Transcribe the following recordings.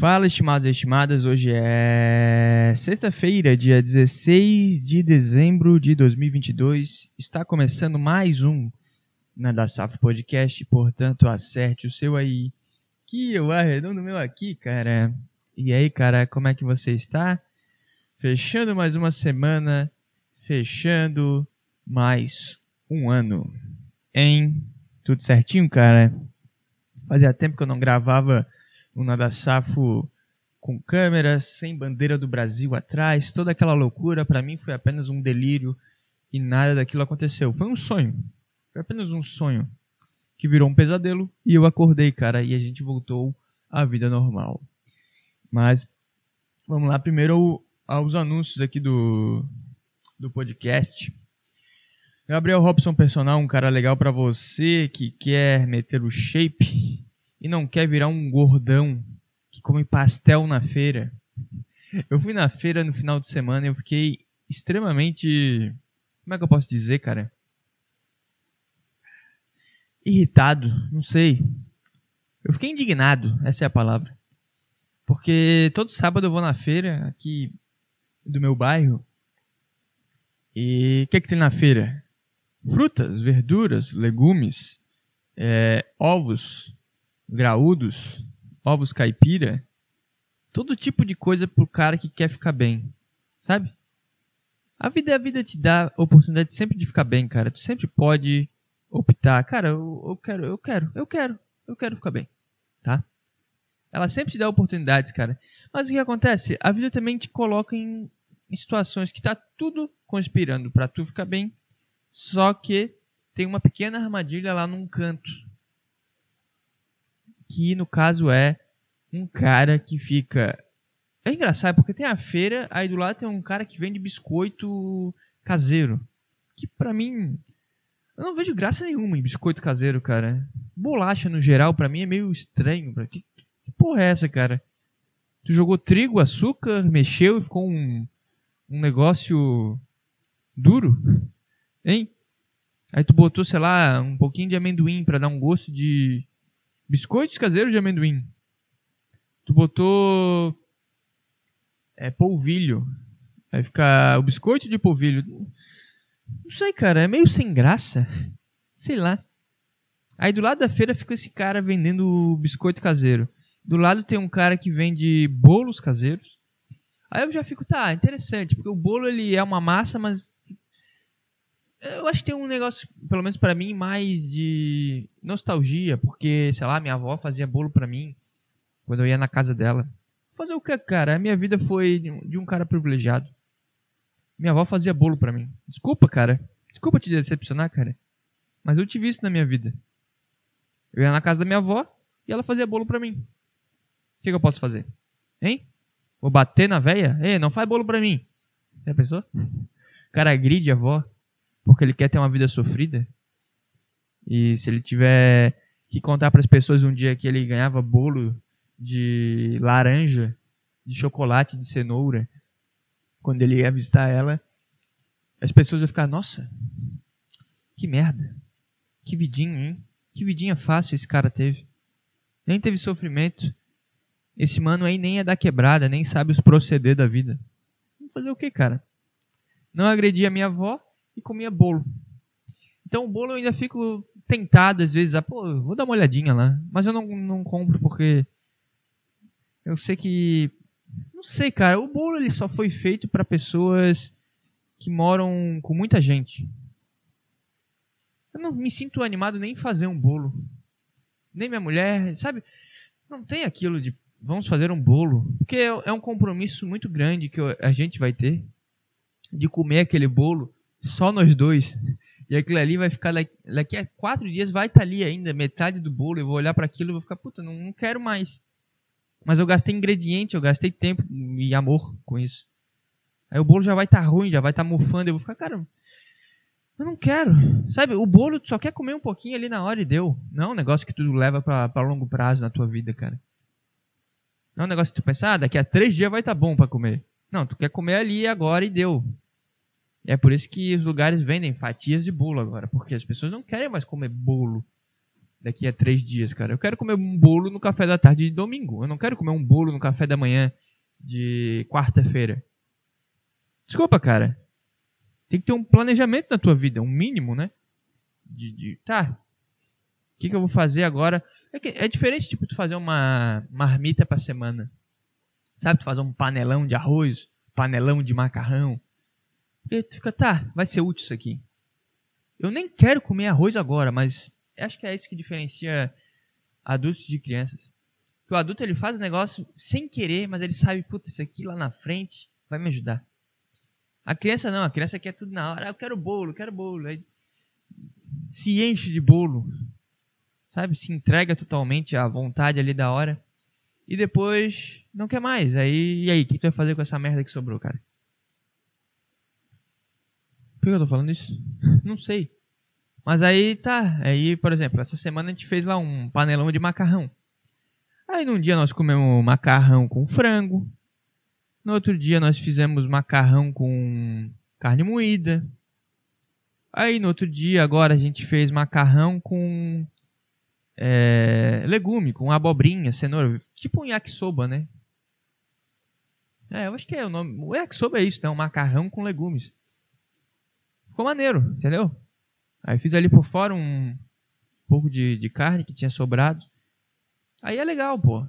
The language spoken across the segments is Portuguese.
Fala, estimados e estimadas. Hoje é sexta-feira, dia 16 de dezembro de 2022. Está começando mais um na da Safo Podcast, portanto, acerte o seu aí. Que eu arredondo meu aqui, cara. E aí, cara, como é que você está? Fechando mais uma semana, fechando mais um ano. Hein? Tudo certinho, cara? Fazia tempo que eu não gravava um Nada Safo com câmeras, sem bandeira do Brasil atrás, toda aquela loucura, para mim foi apenas um delírio e nada daquilo aconteceu. Foi um sonho. Foi apenas um sonho que virou um pesadelo e eu acordei, cara, e a gente voltou à vida normal. Mas vamos lá primeiro aos anúncios aqui do do podcast. Gabriel Robson Personal, um cara legal para você que quer meter o shape e não quer virar um gordão que come pastel na feira. Eu fui na feira no final de semana e eu fiquei extremamente. Como é que eu posso dizer, cara? Irritado, não sei. Eu fiquei indignado, essa é a palavra. Porque todo sábado eu vou na feira aqui do meu bairro. E o que, é que tem na feira? Frutas, verduras, legumes, é, ovos, graúdos, ovos caipira, todo tipo de coisa pro cara que quer ficar bem, sabe? A vida, a vida te dá oportunidade sempre de ficar bem, cara. Tu sempre pode optar, cara, eu, eu quero, eu quero, eu quero, eu quero ficar bem, tá? Ela sempre te dá oportunidades, cara. Mas o que acontece? A vida também te coloca em, em situações que tá tudo conspirando para tu ficar bem, só que tem uma pequena armadilha lá num canto que no caso é um cara que fica. É engraçado porque tem a feira, aí do lado tem um cara que vende biscoito caseiro. Que pra mim. Eu não vejo graça nenhuma em biscoito caseiro, cara. Bolacha no geral, pra mim é meio estranho. Que, que porra é essa, cara? Tu jogou trigo, açúcar, mexeu e ficou um, um negócio duro? Hein? Aí tu botou, sei lá, um pouquinho de amendoim para dar um gosto de Biscoitos caseiros de amendoim. Tu botou é, polvilho. Vai ficar o biscoito de polvilho. Não sei, cara. É meio sem graça. Sei lá. Aí do lado da feira fica esse cara vendendo biscoito caseiro. Do lado tem um cara que vende bolos caseiros. Aí eu já fico, tá, interessante, porque o bolo ele é uma massa, mas eu acho que tem um negócio, pelo menos para mim, mais de nostalgia, porque, sei lá, minha avó fazia bolo para mim quando eu ia na casa dela. Fazer o que, cara? A minha vida foi de um cara privilegiado. Minha avó fazia bolo para mim. Desculpa, cara. Desculpa te decepcionar, cara. Mas eu tive isso na minha vida. Eu ia na casa da minha avó e ela fazia bolo para mim. O que, que, eu posso fazer? Hein? Vou bater na véia? Ei, não faz bolo pra mim. Já pensou? O cara agride a avó porque ele quer ter uma vida sofrida. E se ele tiver que contar para as pessoas um dia que ele ganhava bolo de laranja, de chocolate, de cenoura, quando ele ia visitar ela, as pessoas iam ficar: Nossa, que merda, que vidinha, hein? Que vidinha fácil esse cara teve. Nem teve sofrimento. Esse mano aí nem é da quebrada, nem sabe os proceder da vida. Vamos fazer o que, cara? Não agredi a minha avó, e comia bolo. Então o bolo eu ainda fico tentado às vezes a, pô, vou dar uma olhadinha lá. Mas eu não, não compro porque eu sei que. Não sei, cara. O bolo ele só foi feito para pessoas que moram com muita gente. Eu não me sinto animado nem em fazer um bolo. Nem minha mulher, sabe? Não tem aquilo de vamos fazer um bolo. Porque é, é um compromisso muito grande que a gente vai ter de comer aquele bolo só nós dois. E aquilo ali vai ficar daqui a quatro dias vai estar tá ali ainda, metade do bolo. Eu vou olhar para aquilo e vou ficar, puta, não, não quero mais. Mas eu gastei ingrediente, eu gastei tempo e amor com isso. Aí o bolo já vai estar tá ruim, já vai estar tá mofando. Eu vou ficar, cara, eu não quero. Sabe, o bolo só quer comer um pouquinho ali na hora e deu. Não é um negócio que tu leva para longo prazo na tua vida, cara. Não é um negócio que tu pensa, ah, daqui a três dias vai estar tá bom para comer. Não, tu quer comer ali agora e deu. É por isso que os lugares vendem fatias de bolo agora, porque as pessoas não querem mais comer bolo. daqui a três dias, cara. Eu quero comer um bolo no café da tarde de domingo. Eu não quero comer um bolo no café da manhã de quarta-feira. Desculpa, cara. Tem que ter um planejamento na tua vida, um mínimo, né? De, de tá. O que, que eu vou fazer agora? É, que, é diferente, tipo, tu fazer uma marmita pra semana. Sabe, tu fazer um panelão de arroz, panelão de macarrão. E tu fica, tá, vai ser útil isso aqui. Eu nem quero comer arroz agora, mas acho que é isso que diferencia adultos de crianças. Que o adulto ele faz o negócio sem querer, mas ele sabe, puta, isso aqui lá na frente vai me ajudar. A criança não, a criança quer tudo na hora. Ah, eu quero bolo, eu quero bolo. Aí se enche de bolo, sabe? Se entrega totalmente à vontade ali da hora. E depois não quer mais. Aí, e aí, o que tu vai fazer com essa merda que sobrou, cara? Por que eu tô falando isso? Não sei. Mas aí tá. Aí, por exemplo, essa semana a gente fez lá um panelão de macarrão. Aí num dia nós comemos macarrão com frango. No outro dia nós fizemos macarrão com carne moída. Aí no outro dia agora a gente fez macarrão com é, legume, com abobrinha, cenoura. Tipo um yakisoba, né? É, eu acho que é o nome. O yakisoba é isso, né? Um macarrão com legumes. Ficou maneiro, entendeu? Aí fiz ali por fora um pouco de, de carne que tinha sobrado. Aí é legal, pô.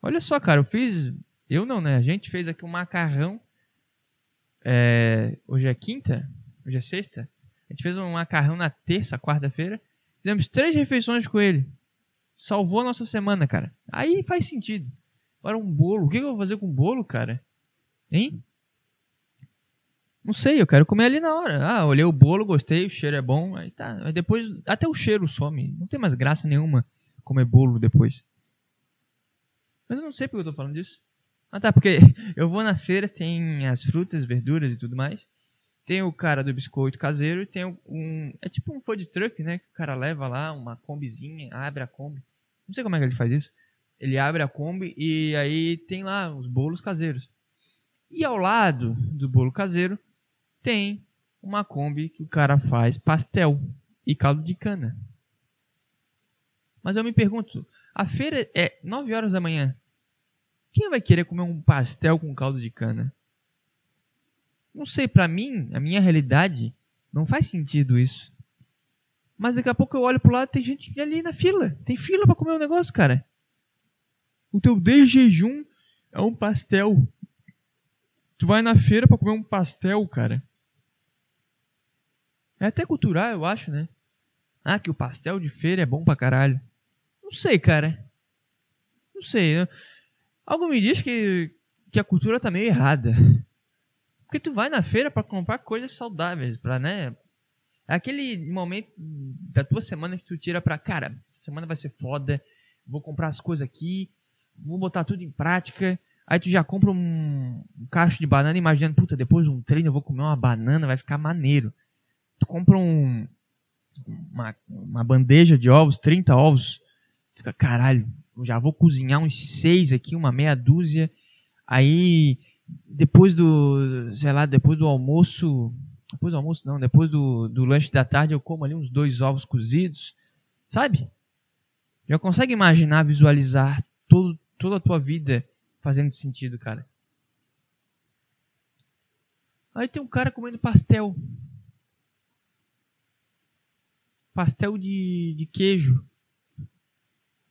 Olha só, cara, eu fiz. Eu não, né? A gente fez aqui um macarrão. É, hoje é quinta? Hoje é sexta? A gente fez um macarrão na terça, quarta-feira. Fizemos três refeições com ele. Salvou a nossa semana, cara. Aí faz sentido. Agora um bolo. O que eu vou fazer com bolo, cara? Hein? Não sei, eu quero comer ali na hora. Ah, olhei o bolo, gostei, o cheiro é bom. Aí tá. Aí depois, até o cheiro some. Não tem mais graça nenhuma comer bolo depois. Mas eu não sei porque eu tô falando disso. Ah tá, porque eu vou na feira, tem as frutas, verduras e tudo mais. Tem o cara do biscoito caseiro e tem um. É tipo um food truck, né? Que o cara leva lá, uma combizinha, abre a Kombi. Não sei como é que ele faz isso. Ele abre a Kombi e aí tem lá os bolos caseiros. E ao lado do bolo caseiro tem uma Kombi que o cara faz pastel e caldo de cana. Mas eu me pergunto, a feira é 9 horas da manhã. Quem vai querer comer um pastel com caldo de cana? Não sei, para mim, a minha realidade, não faz sentido isso. Mas daqui a pouco eu olho pro lado, tem gente ali na fila. Tem fila para comer o um negócio, cara. O teu de jejum é um pastel. Tu vai na feira para comer um pastel, cara. É até cultural, eu acho, né? Ah, que o pastel de feira é bom pra caralho. Não sei, cara. Não sei. Algo me diz que, que a cultura tá meio errada. Porque tu vai na feira para comprar coisas saudáveis, pra, né? É aquele momento da tua semana que tu tira pra, cara, semana vai ser foda, vou comprar as coisas aqui, vou botar tudo em prática. Aí tu já compra um, um cacho de banana imaginando, puta, depois de um treino eu vou comer uma banana, vai ficar maneiro tu compra um, uma, uma bandeja de ovos, 30 ovos, tu fica, caralho, já vou cozinhar uns seis aqui, uma meia dúzia, aí depois do, sei lá, depois do almoço, depois do almoço não, depois do, do lanche da tarde eu como ali uns dois ovos cozidos, sabe? Já consegue imaginar, visualizar todo, toda a tua vida fazendo sentido, cara. Aí tem um cara comendo pastel pastel de, de queijo.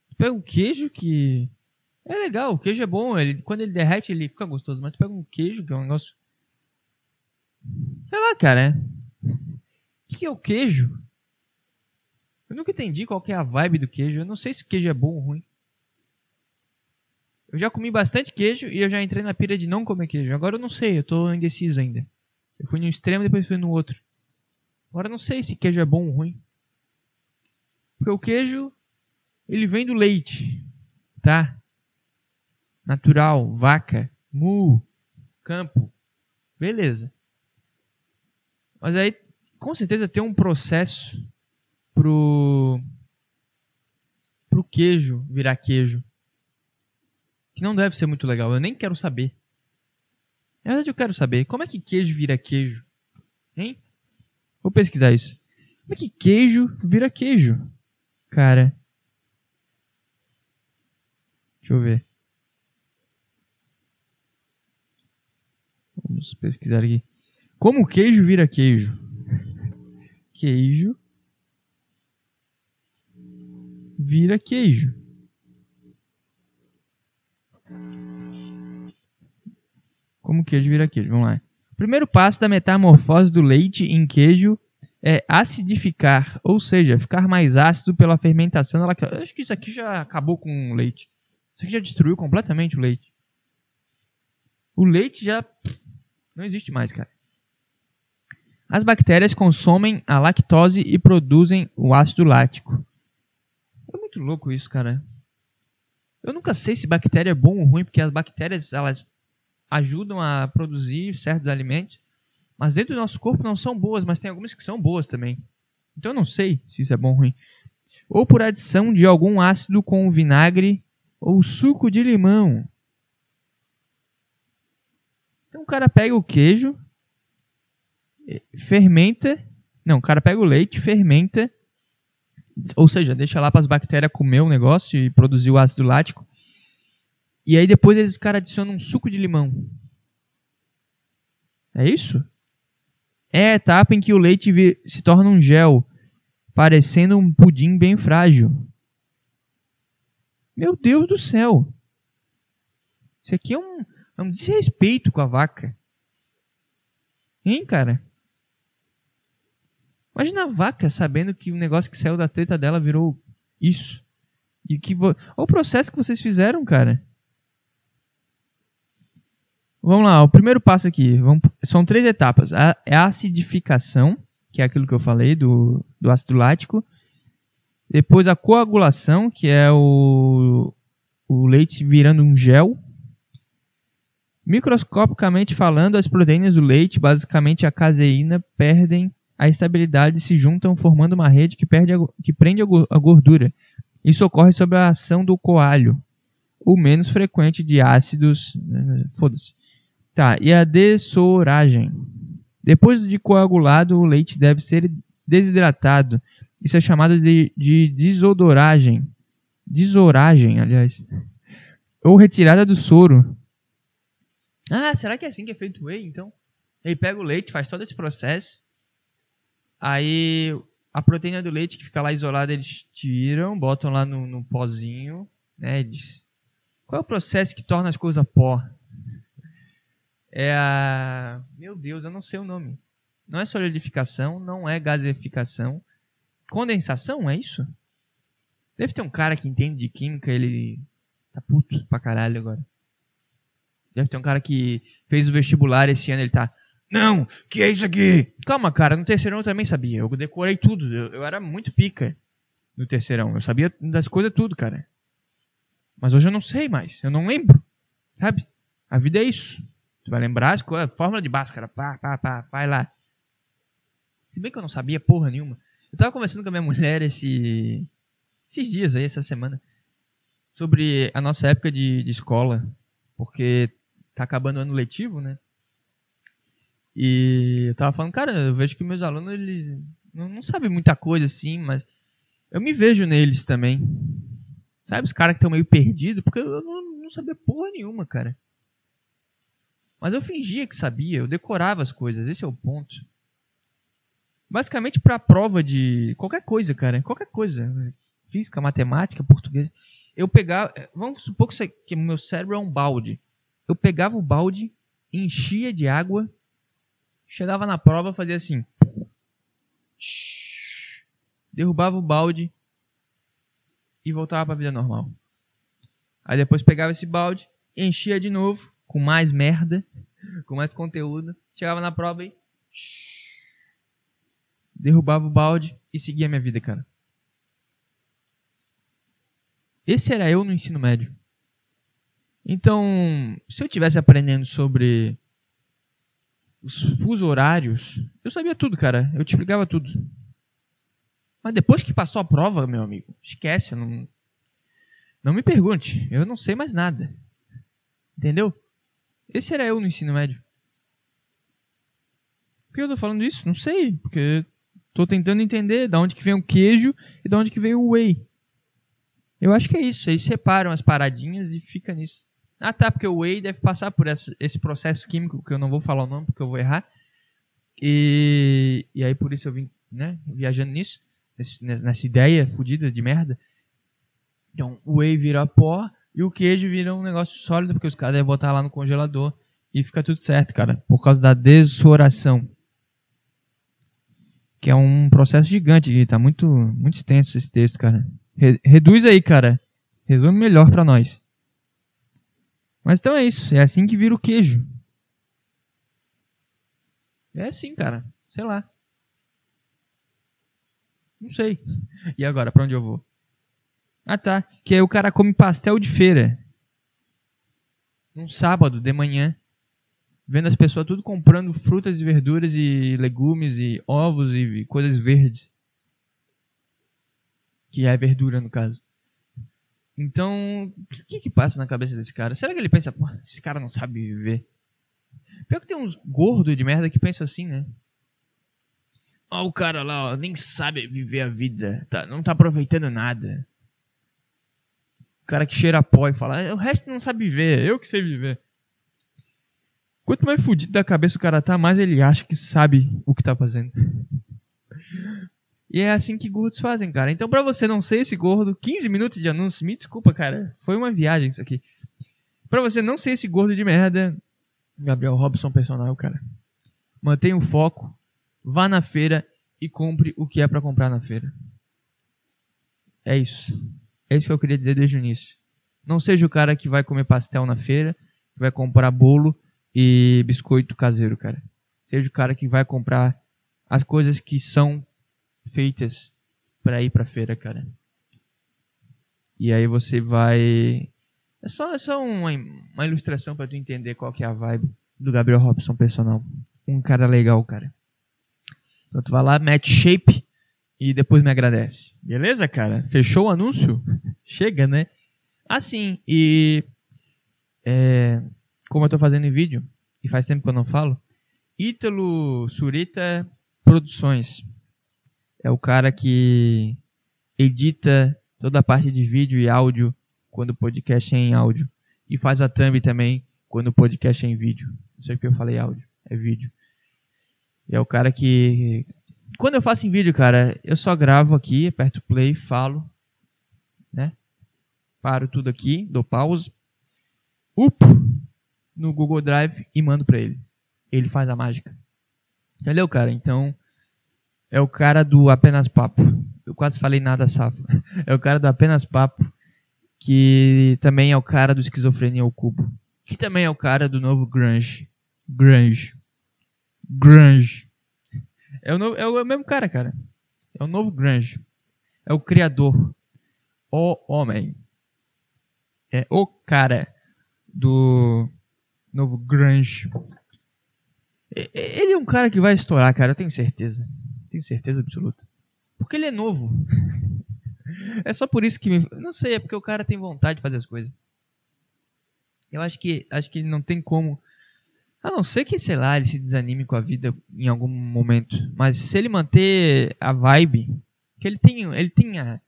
Tu pega um queijo que é legal, o queijo é bom, ele, quando ele derrete ele fica gostoso, mas tu pega um queijo que é um negócio. Sei lá, cara. O que é o queijo? Eu nunca entendi qual é a vibe do queijo. Eu não sei se o queijo é bom ou ruim. Eu já comi bastante queijo e eu já entrei na pira de não comer queijo. Agora eu não sei, eu tô indeciso ainda. Eu fui no extremo depois fui no outro. Agora eu não sei se queijo é bom ou ruim. Porque o queijo, ele vem do leite, tá? Natural, vaca, mu, campo. Beleza. Mas aí, com certeza, tem um processo pro pro queijo virar queijo. Que não deve ser muito legal. Eu nem quero saber. Na verdade, eu quero saber. Como é que queijo vira queijo? Hein? Vou pesquisar isso. Como é que queijo vira queijo? Cara. Deixa eu ver. Vamos pesquisar aqui. Como queijo vira queijo? queijo vira queijo. Como queijo vira queijo? Vamos lá. Primeiro passo da metamorfose do leite em queijo é acidificar, ou seja, ficar mais ácido pela fermentação. Eu acho que isso aqui já acabou com o leite. Isso aqui já destruiu completamente o leite. O leite já não existe mais, cara. As bactérias consomem a lactose e produzem o ácido lático. É muito louco isso, cara. Eu nunca sei se bactéria é bom ou ruim, porque as bactérias elas ajudam a produzir certos alimentos, mas dentro do nosso corpo não são boas, mas tem algumas que são boas também. Então eu não sei se isso é bom ou ruim. Ou por adição de algum ácido com vinagre ou suco de limão. Então o cara pega o queijo, fermenta. Não, o cara pega o leite, fermenta. Ou seja, deixa lá para as bactérias comer o negócio e produzir o ácido lático. E aí depois eles, cara, adicionam um suco de limão. É isso? É a etapa em que o leite se torna um gel, parecendo um pudim bem frágil. Meu Deus do céu! Isso aqui é um, é um desrespeito com a vaca. Hein, cara? Imagina a vaca sabendo que o negócio que saiu da teta dela virou isso. E que vo... Olha o processo que vocês fizeram, cara. Vamos lá, o primeiro passo aqui. Vamos... São três etapas. A, é a acidificação, que é aquilo que eu falei do, do ácido lático. Depois a coagulação, que é o, o leite virando um gel. Microscopicamente falando, as proteínas do leite, basicamente a caseína, perdem a estabilidade e se juntam formando uma rede que, perde a, que prende a gordura. Isso ocorre sob a ação do coalho, o menos frequente de ácidos. Né, foda-se. Tá, e a dessoragem. Depois de coagulado, o leite deve ser desidratado. Isso é chamado de, de desodoragem. Desoragem, aliás. Ou retirada do soro. Ah, será que é assim que é feito o whey, então? Ele pega o leite, faz todo esse processo. Aí a proteína do leite que fica lá isolada, eles tiram, botam lá no, no pozinho, né? Eles... Qual é o processo que torna as coisas pó? É a. Meu Deus, eu não sei o nome. Não é solidificação, não é gasificação. Condensação, é isso? Deve ter um cara que entende de química, ele tá puto pra caralho agora. Deve ter um cara que fez o vestibular esse ano, ele tá. Não, que é isso aqui? Calma, cara, no terceirão eu também sabia. Eu decorei tudo. Eu, eu era muito pica no terceirão. Eu sabia das coisas tudo, cara. Mas hoje eu não sei mais. Eu não lembro. Sabe? A vida é isso. Tu vai lembrar as coisas, fórmula de Bhaskara, pá, pá, pá, vai lá. Se bem que eu não sabia porra nenhuma. Eu tava conversando com a minha mulher esse, esses dias aí, essa semana, sobre a nossa época de, de escola, porque tá acabando o ano letivo, né? E eu tava falando, cara, eu vejo que meus alunos, eles não, não sabem muita coisa assim, mas eu me vejo neles também. Sabe, os caras que estão meio perdidos, porque eu não, não sabia porra nenhuma, cara. Mas eu fingia que sabia, eu decorava as coisas, esse é o ponto. Basicamente para prova de qualquer coisa, cara, qualquer coisa, física, matemática, português, eu pegava, vamos supor que, que meu cérebro é um balde. Eu pegava o balde, enchia de água, chegava na prova, fazia assim, derrubava o balde e voltava para a vida normal. Aí depois pegava esse balde, enchia de novo, com mais merda, com mais conteúdo. Chegava na prova e. Derrubava o balde e seguia a minha vida, cara. Esse era eu no ensino médio. Então, se eu tivesse aprendendo sobre os fusos horários, eu sabia tudo, cara. Eu te explicava tudo. Mas depois que passou a prova, meu amigo, esquece. Não, não me pergunte. Eu não sei mais nada. Entendeu? Esse era eu no ensino médio. Por que eu tô falando isso? Não sei. Porque Tô tentando entender de onde que vem o queijo e de onde que vem o whey. Eu acho que é isso. Eles separam as paradinhas e fica nisso. Ah, tá, porque o whey deve passar por esse processo químico que eu não vou falar o nome porque eu vou errar. E, e aí por isso eu vim, né, viajando nisso, nessa ideia fodida de merda. Então, o whey vira pó e o queijo vira um negócio sólido porque os caras devem botar lá no congelador e fica tudo certo, cara, por causa da dessoração. Que é um processo gigante, tá muito muito extenso esse texto, cara. Re reduz aí, cara. Resume melhor para nós. Mas então é isso, é assim que vira o queijo. É assim, cara. Sei lá. Não sei. E agora, para onde eu vou? Ah, tá. Que aí o cara come pastel de feira. Num sábado de manhã. Vendo as pessoas tudo comprando frutas e verduras e legumes e ovos e coisas verdes. Que é verdura, no caso. Então, o que, que passa na cabeça desse cara? Será que ele pensa, pô, esse cara não sabe viver? Pior que tem uns gordos de merda que pensam assim, né? Ó, o cara lá, ó, nem sabe viver a vida, tá, não tá aproveitando nada. Cara que cheira pó e fala, o resto não sabe viver, eu que sei viver. Quanto mais fudido da cabeça o cara tá, mais ele acha que sabe o que tá fazendo. E é assim que gordos fazem, cara. Então, pra você não ser esse gordo, 15 minutos de anúncio, me desculpa, cara. Foi uma viagem isso aqui. Pra você não ser esse gordo de merda, Gabriel Robson personal, cara. Mantenha o foco, vá na feira e compre o que é para comprar na feira. É isso. É isso que eu queria dizer desde o início. Não seja o cara que vai comer pastel na feira, que vai comprar bolo e biscoito caseiro, cara. Seja o cara que vai comprar as coisas que são feitas para ir pra feira, cara. E aí você vai. É só, é só uma, uma ilustração para tu entender qual que é a vibe do Gabriel Robson personal. Um cara legal, cara. Então tu vai lá, mete shape e depois me agradece. Beleza, cara? Fechou o anúncio? Chega, né? Assim, e. É, como eu tô fazendo em vídeo, e faz tempo que eu não falo, Ítalo Surita Produções é o cara que edita toda a parte de vídeo e áudio quando o podcast é em áudio. E faz a thumb também quando o podcast é em vídeo. Não sei porque eu falei áudio, é vídeo. E é o cara que. Quando eu faço em vídeo, cara, eu só gravo aqui, aperto play, falo, né? Paro tudo aqui, dou pause, up no Google Drive e mando pra ele. Ele faz a mágica. Entendeu, cara? Então, é o cara do Apenas Papo. Eu quase falei nada safo. É o cara do Apenas Papo, que também é o cara do Esquizofrenia ao Cubo. Que também é o cara do novo Grunge. Grunge. Grunge. É o, novo, é o mesmo cara, cara. É o novo Grunge. É o criador. O homem. É o cara do novo Grunge. Ele é um cara que vai estourar, cara, eu tenho certeza. Tenho certeza absoluta. Porque ele é novo. é só por isso que me. Não sei, é porque o cara tem vontade de fazer as coisas. Eu acho que acho que não tem como. A não ser que, sei lá, ele se desanime com a vida em algum momento. Mas se ele manter a vibe, que ele tem, ele tem a,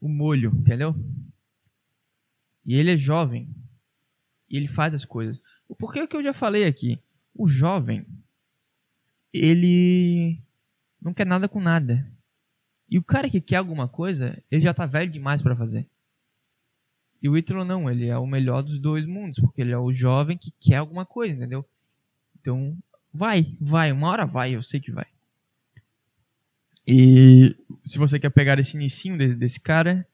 o molho, entendeu? E ele é jovem. E ele faz as coisas. O que eu já falei aqui. O jovem, ele não quer nada com nada. E o cara que quer alguma coisa, ele já tá velho demais para fazer. E o Ítalo não, ele é o melhor dos dois mundos, porque ele é o jovem que quer alguma coisa, entendeu? Então, vai, vai, uma hora vai, eu sei que vai. E se você quer pegar esse inicinho desse, desse cara,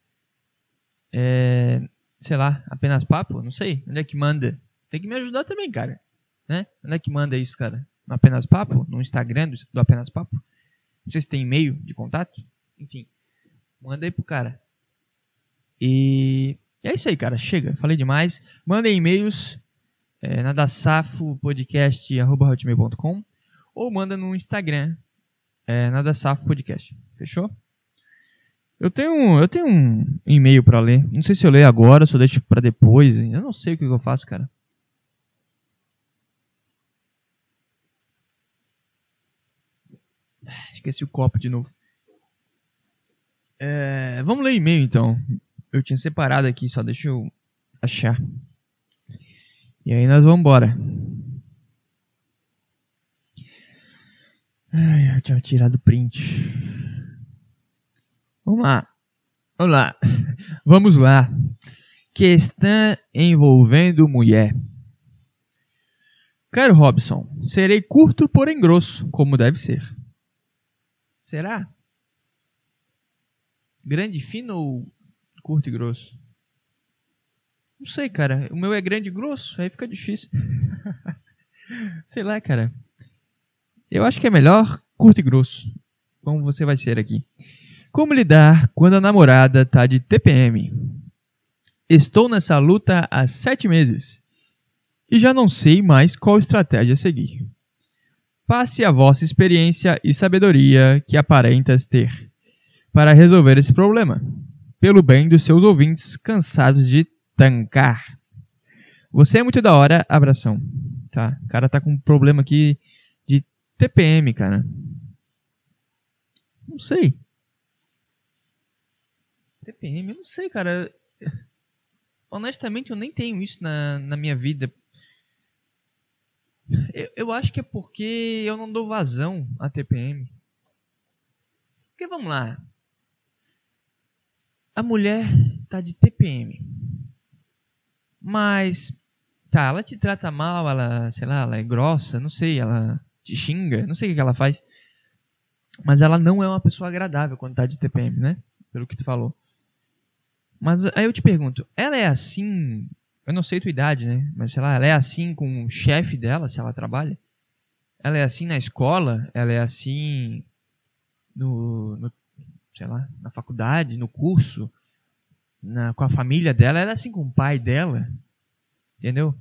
é, sei lá, apenas papo, não sei, onde é que manda? Tem que me ajudar também, cara, né? Onde é que manda isso, cara? No apenas papo, no Instagram do, do apenas papo? Não sei se tem e-mail de contato. Enfim, manda aí pro cara. E é isso aí, cara. Chega, falei demais. Mandem e-mails é, na dasafopodcast.com ou manda no Instagram é, na Podcast. Fechou? Eu tenho, eu tenho um e-mail para ler. Não sei se eu leio agora, se eu deixo para depois. Eu não sei o que eu faço, cara. Esqueci o copo de novo. É, vamos ler e-mail então. Eu tinha separado aqui, só deixa eu achar. E aí nós vamos embora. Ai, eu tinha tirado print. Vamos lá. Vamos lá. Vamos lá. Questão envolvendo mulher. Caro Robson, serei curto, porém grosso, como deve ser. Será? Grande, fino ou curto e grosso? Não sei, cara. O meu é grande e grosso, aí fica difícil. sei lá, cara. Eu acho que é melhor curto e grosso. Como você vai ser aqui. Como lidar quando a namorada tá de TPM? Estou nessa luta há sete meses e já não sei mais qual estratégia seguir. Passe a vossa experiência e sabedoria que aparentas ter para resolver esse problema, pelo bem dos seus ouvintes cansados de tancar. Você é muito da hora, abração. Tá, o cara tá com um problema aqui de TPM, cara. Não sei. TPM, eu não sei, cara. Honestamente, eu nem tenho isso na, na minha vida. Eu, eu acho que é porque eu não dou vazão a TPM. Porque vamos lá. A mulher tá de TPM. Mas tá, ela te trata mal, ela, sei lá, ela é grossa, não sei, ela te xinga, não sei o que ela faz. Mas ela não é uma pessoa agradável quando tá de TPM, né? Pelo que tu falou. Mas aí eu te pergunto, ela é assim eu não sei tua idade, né? Mas sei lá, ela é assim com o chefe dela, se ela trabalha? Ela é assim na escola? Ela é assim no, no sei lá, na faculdade, no curso, na, com a família dela? Ela é assim com o pai dela? Entendeu?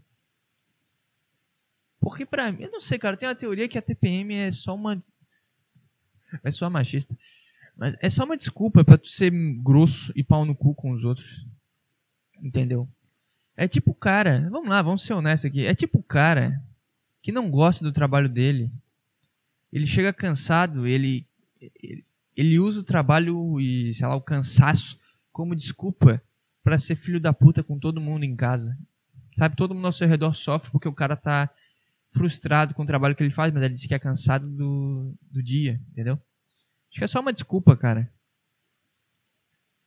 Porque pra mim, eu não sei, cara, tem uma teoria que a TPM é só uma. É só machista. Mas é só uma desculpa para tu ser grosso e pau no cu com os outros. Entendeu? É tipo o cara, vamos lá, vamos ser honestos aqui. É tipo o cara que não gosta do trabalho dele. Ele chega cansado, ele, ele, ele usa o trabalho e, sei lá, o cansaço como desculpa para ser filho da puta com todo mundo em casa. Sabe, todo mundo ao seu redor sofre porque o cara tá frustrado com o trabalho que ele faz, mas ele diz que é cansado do, do dia, entendeu? Acho que é só uma desculpa, cara.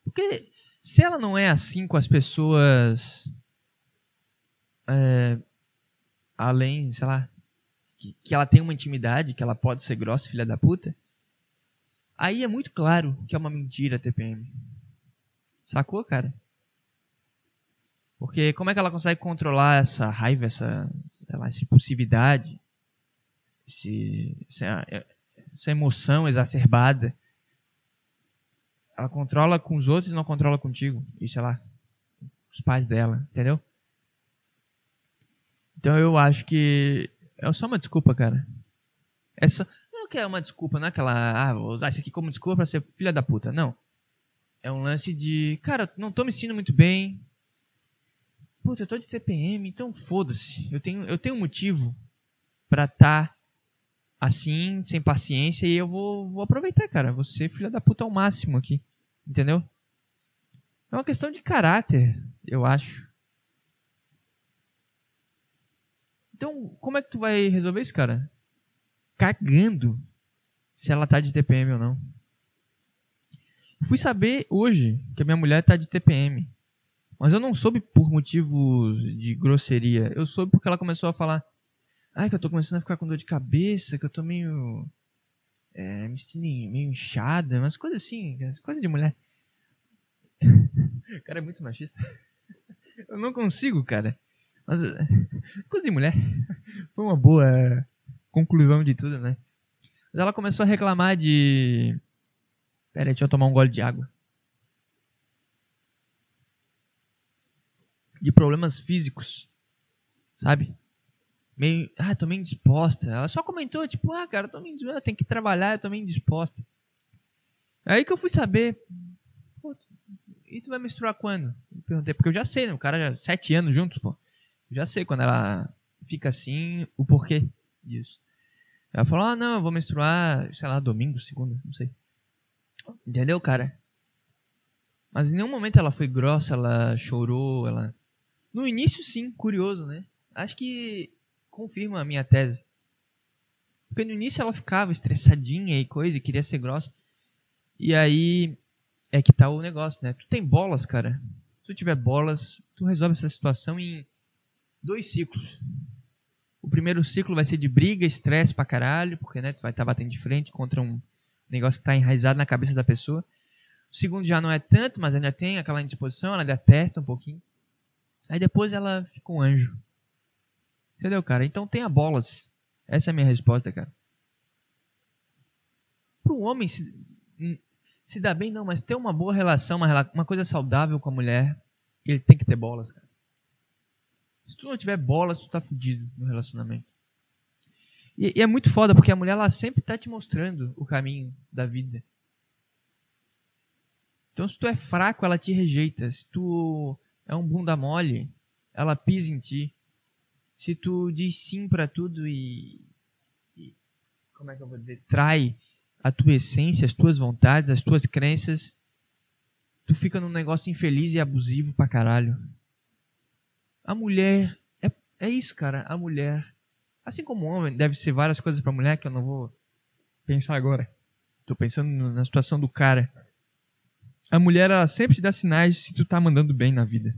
Porque se ela não é assim com as pessoas é, além, sei lá, que, que ela tem uma intimidade, que ela pode ser grossa, filha da puta, aí é muito claro que é uma mentira TPM. Sacou, cara? Porque como é que ela consegue controlar essa raiva, essa, lá, essa impulsividade, esse, essa, essa emoção exacerbada? Ela controla com os outros e não controla contigo. E sei lá, os pais dela, entendeu? Então eu acho que é só uma desculpa, cara. É só, não que é uma desculpa, não é aquela, ah, vou usar isso aqui como desculpa pra ser filha da puta. Não. É um lance de, cara, não tô me sentindo muito bem. Puta, eu tô de CPM, então foda-se. Eu tenho, eu tenho um motivo pra tá assim, sem paciência, e eu vou, vou aproveitar, cara. Ser filha da puta ao máximo aqui. Entendeu? É uma questão de caráter, eu acho. Então, como é que tu vai resolver isso, cara? Cagando se ela tá de TPM ou não. Fui saber hoje que a minha mulher tá de TPM. Mas eu não soube por motivos de grosseria. Eu soube porque ela começou a falar. Ai, que eu tô começando a ficar com dor de cabeça, que eu tô meio. É, me sentindo meio inchada, umas coisas assim, coisa de mulher. o cara é muito machista. Eu não consigo, cara. Mas, coisa de mulher. Foi uma boa conclusão de tudo, né? Mas ela começou a reclamar de. Pera aí, deixa eu tomar um gole de água. De problemas físicos. Sabe? Meio. Ah, tô meio indisposta. Ela só comentou, tipo, ah, cara, tô meio indisposta. Tem que trabalhar, eu tô meio indisposta. Aí que eu fui saber. Pô, e tu vai menstruar quando? Eu perguntei, porque eu já sei, né? O cara já. Sete anos juntos, pô. Já sei quando ela fica assim, o porquê disso. Ela falou, ah, não, eu vou menstruar, sei lá, domingo, segunda, não sei. Entendeu, cara? Mas em nenhum momento ela foi grossa, ela chorou, ela... No início, sim, curioso, né? Acho que confirma a minha tese. Porque no início ela ficava estressadinha e coisa, e queria ser grossa. E aí é que tá o negócio, né? Tu tem bolas, cara. Se tu tiver bolas, tu resolve essa situação em dois ciclos. O primeiro ciclo vai ser de briga, estresse pra caralho, porque né, tu vai estar tá batendo de frente contra um negócio que tá enraizado na cabeça da pessoa. O segundo já não é tanto, mas ainda tem aquela indisposição, ela ainda testa um pouquinho. Aí depois ela fica um anjo. Entendeu, cara? Então tenha bolas. Essa é a minha resposta, cara. Para um homem se, se dar bem, não, mas ter uma boa relação, uma, uma coisa saudável com a mulher, ele tem que ter bolas, cara. Se tu não tiver bolas, tu tá fudido no relacionamento. E, e, é muito foda, porque a mulher ela sempre tá te mostrando o caminho da vida. Então se tu é fraco, ela te rejeita. Se tu é um bunda mole, ela pisa em ti. Se tu diz sim para tudo e, e como é que eu vou dizer, trai a tua essência, as tuas vontades, as tuas crenças, tu fica num negócio infeliz e abusivo pra caralho. A mulher. É, é isso, cara. A mulher. Assim como homem deve ser várias coisas pra mulher que eu não vou pensar agora. Tô pensando na situação do cara. A mulher, ela sempre te dá sinais se tu tá mandando bem na vida.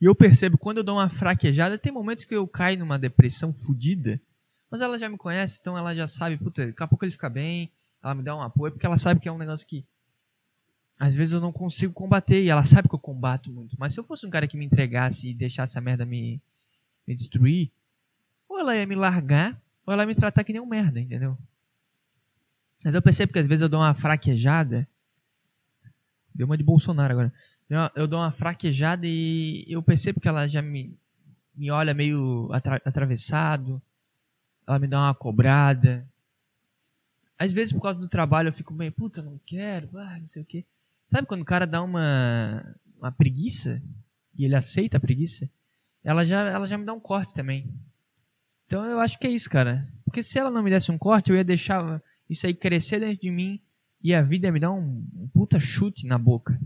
E eu percebo, quando eu dou uma fraquejada, tem momentos que eu caio numa depressão fodida, mas ela já me conhece, então ela já sabe, puta, daqui a pouco ele fica bem, ela me dá um apoio, porque ela sabe que é um negócio que às vezes eu não consigo combater e ela sabe que eu combato muito. Mas se eu fosse um cara que me entregasse e deixasse a merda me, me destruir, ou ela ia me largar, ou ela ia me tratar que nem um merda, entendeu? Mas eu percebo que às vezes eu dou uma fraquejada. Deu uma de Bolsonaro agora. Eu dou uma fraquejada e eu percebo que ela já me, me olha meio atra, atravessado. Ela me dá uma cobrada. Às vezes, por causa do trabalho, eu fico meio, puta, não quero, ah, não sei o quê. Sabe quando o cara dá uma, uma preguiça e ele aceita a preguiça? Ela já, ela já me dá um corte também. Então eu acho que é isso, cara. Porque se ela não me desse um corte, eu ia deixar isso aí crescer dentro de mim e a vida ia me dar um, um puta chute na boca.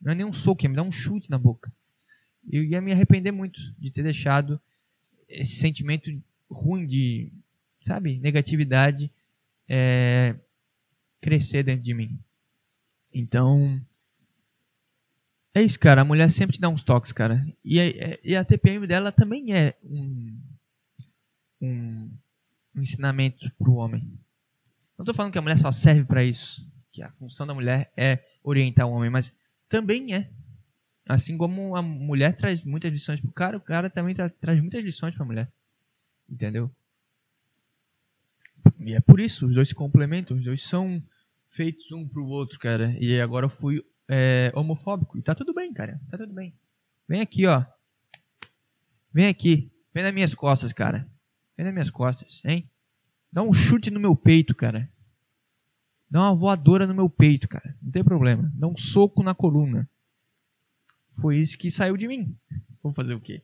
Não é nem um soco, ia me dar um chute na boca. Eu ia me arrepender muito de ter deixado esse sentimento ruim de, sabe, negatividade é, crescer dentro de mim. Então, é isso, cara. A mulher sempre te dá uns toques, cara. E a, e a TPM dela também é um, um, um ensinamento para o homem. Não estou falando que a mulher só serve para isso, que a função da mulher é orientar o homem, mas também é. Assim como a mulher traz muitas lições para o cara, o cara também tra traz muitas lições para a mulher. Entendeu? E é por isso, os dois se complementam, os dois são feitos um pro outro, cara. E agora eu fui é, homofóbico. E tá tudo bem, cara. Tá tudo bem. Vem aqui, ó. Vem aqui. Vem nas minhas costas, cara. Vem nas minhas costas, hein? Dá um chute no meu peito, cara. Dá uma voadora no meu peito, cara. Não tem problema. Dá um soco na coluna. Foi isso que saiu de mim. Vou fazer o quê?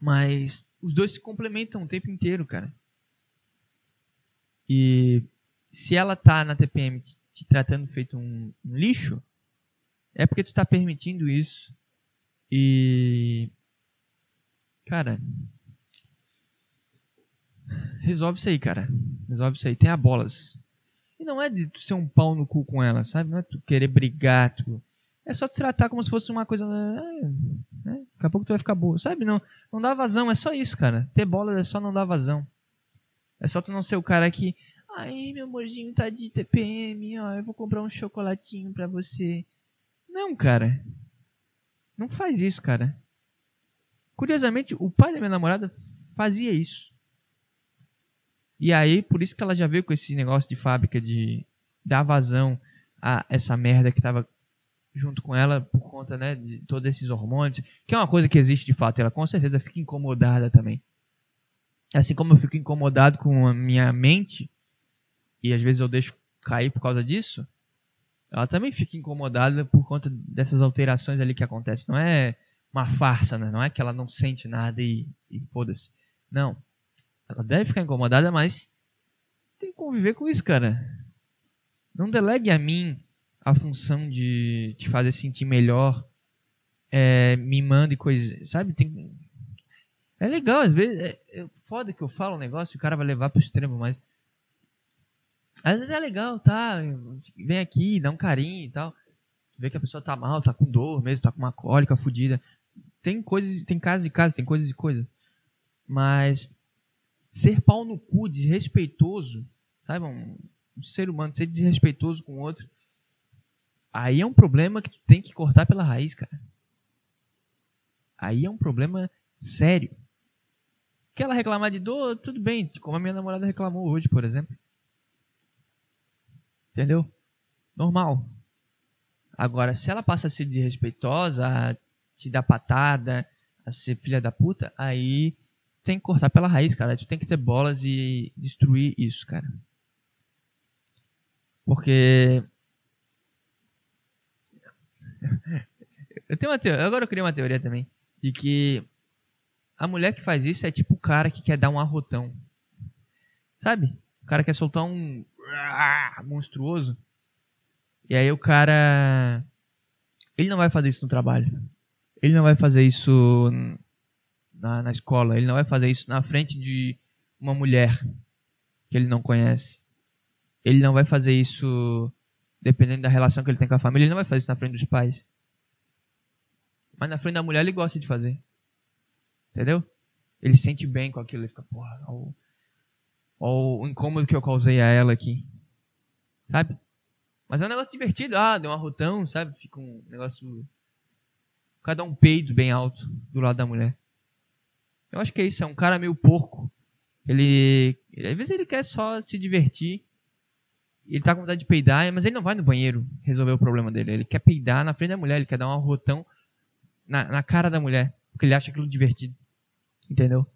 Mas os dois se complementam o tempo inteiro, cara. E se ela tá na TPM te, tratando feito um, um, lixo, é porque tu tá permitindo isso. E. Cara. Resolve isso aí, cara. Resolve isso aí. Tem a bolas. E não é de tu ser um pau no cu com ela, sabe? Não é tu querer brigar. Tu... É só tu tratar como se fosse uma coisa. Né? Daqui a pouco tu vai ficar boa. Sabe? Não, não dá vazão. É só isso, cara. Ter bolas é só não dar vazão. É só tu não ser o cara que. Aí, meu amorzinho tá de TPM, ó, eu vou comprar um chocolatinho pra você. Não, cara. Não faz isso, cara. Curiosamente, o pai da minha namorada fazia isso. E aí, por isso que ela já veio com esse negócio de fábrica de dar vazão a essa merda que tava junto com ela por conta, né, de todos esses hormônios, que é uma coisa que existe de fato. Ela com certeza fica incomodada também. Assim como eu fico incomodado com a minha mente, e às vezes eu deixo cair por causa disso, ela também fica incomodada por conta dessas alterações ali que acontecem. Não é uma farsa, né? Não é que ela não sente nada e, e foda-se. Não. Ela deve ficar incomodada, mas tem que conviver com isso, cara. Não delegue a mim a função de te fazer sentir melhor, é, me mande coisas, sabe? Tem, é legal, às vezes, é, é foda que eu falo um negócio e o cara vai levar pro extremo, mas às vezes é legal, tá? Vem aqui, dá um carinho e tal. Vê que a pessoa tá mal, tá com dor mesmo, tá com uma cólica fodida. Tem coisas, tem casos e casos, tem coisas e coisas. Mas ser pau no cu, desrespeitoso, sabe? Um, um ser humano ser desrespeitoso com o outro, aí é um problema que tu tem que cortar pela raiz, cara. Aí é um problema sério. Quer ela reclamar de dor? Tudo bem, como a minha namorada reclamou hoje, por exemplo. Entendeu? Normal. Agora, se ela passa a ser desrespeitosa, a te dar patada, a ser filha da puta, aí tem que cortar pela raiz, cara. Tu tem que ter bolas e destruir isso, cara. Porque. Eu tenho uma teoria, agora eu criei uma teoria também. De que a mulher que faz isso é tipo o cara que quer dar um arrotão. Sabe? O cara quer soltar um monstruoso. E aí o cara. Ele não vai fazer isso no trabalho. Ele não vai fazer isso na, na escola. Ele não vai fazer isso na frente de uma mulher que ele não conhece. Ele não vai fazer isso dependendo da relação que ele tem com a família. Ele não vai fazer isso na frente dos pais. Mas na frente da mulher ele gosta de fazer. Entendeu? Ele se sente bem com aquilo. Ele fica, porra, ou o incômodo que eu causei a ela aqui. Sabe? Mas é um negócio divertido. Ah, deu um arrotão, sabe? Fica um negócio. Cada um peido bem alto do lado da mulher. Eu acho que é isso. É um cara meio porco. Ele. Às vezes ele quer só se divertir. Ele tá com vontade de peidar, mas ele não vai no banheiro resolver o problema dele. Ele quer peidar na frente da mulher. Ele quer dar um arrotão na, na cara da mulher. Porque ele acha aquilo divertido. Entendeu?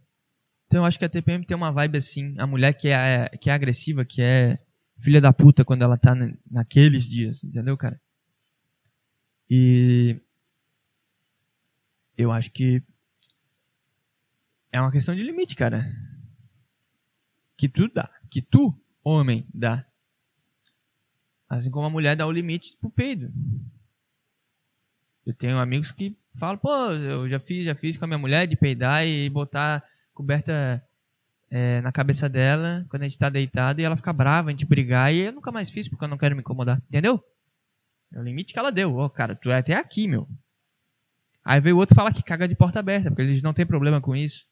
Então eu acho que a TPM tem uma vibe assim. A mulher que é, que é agressiva, que é filha da puta quando ela tá naqueles dias, entendeu, cara? E eu acho que é uma questão de limite, cara. Que tu dá, que tu, homem, dá. Assim como a mulher dá o limite pro peido. Eu tenho amigos que falam, pô, eu já fiz, já fiz com a minha mulher de peidar e botar coberta é, na cabeça dela quando a gente tá deitado e ela fica brava, a gente brigar e eu nunca mais fiz porque eu não quero me incomodar. Entendeu? É o limite que ela deu. Ô, oh, cara, tu é até aqui, meu. Aí veio o outro falar que caga de porta aberta, porque eles não tem problema com isso.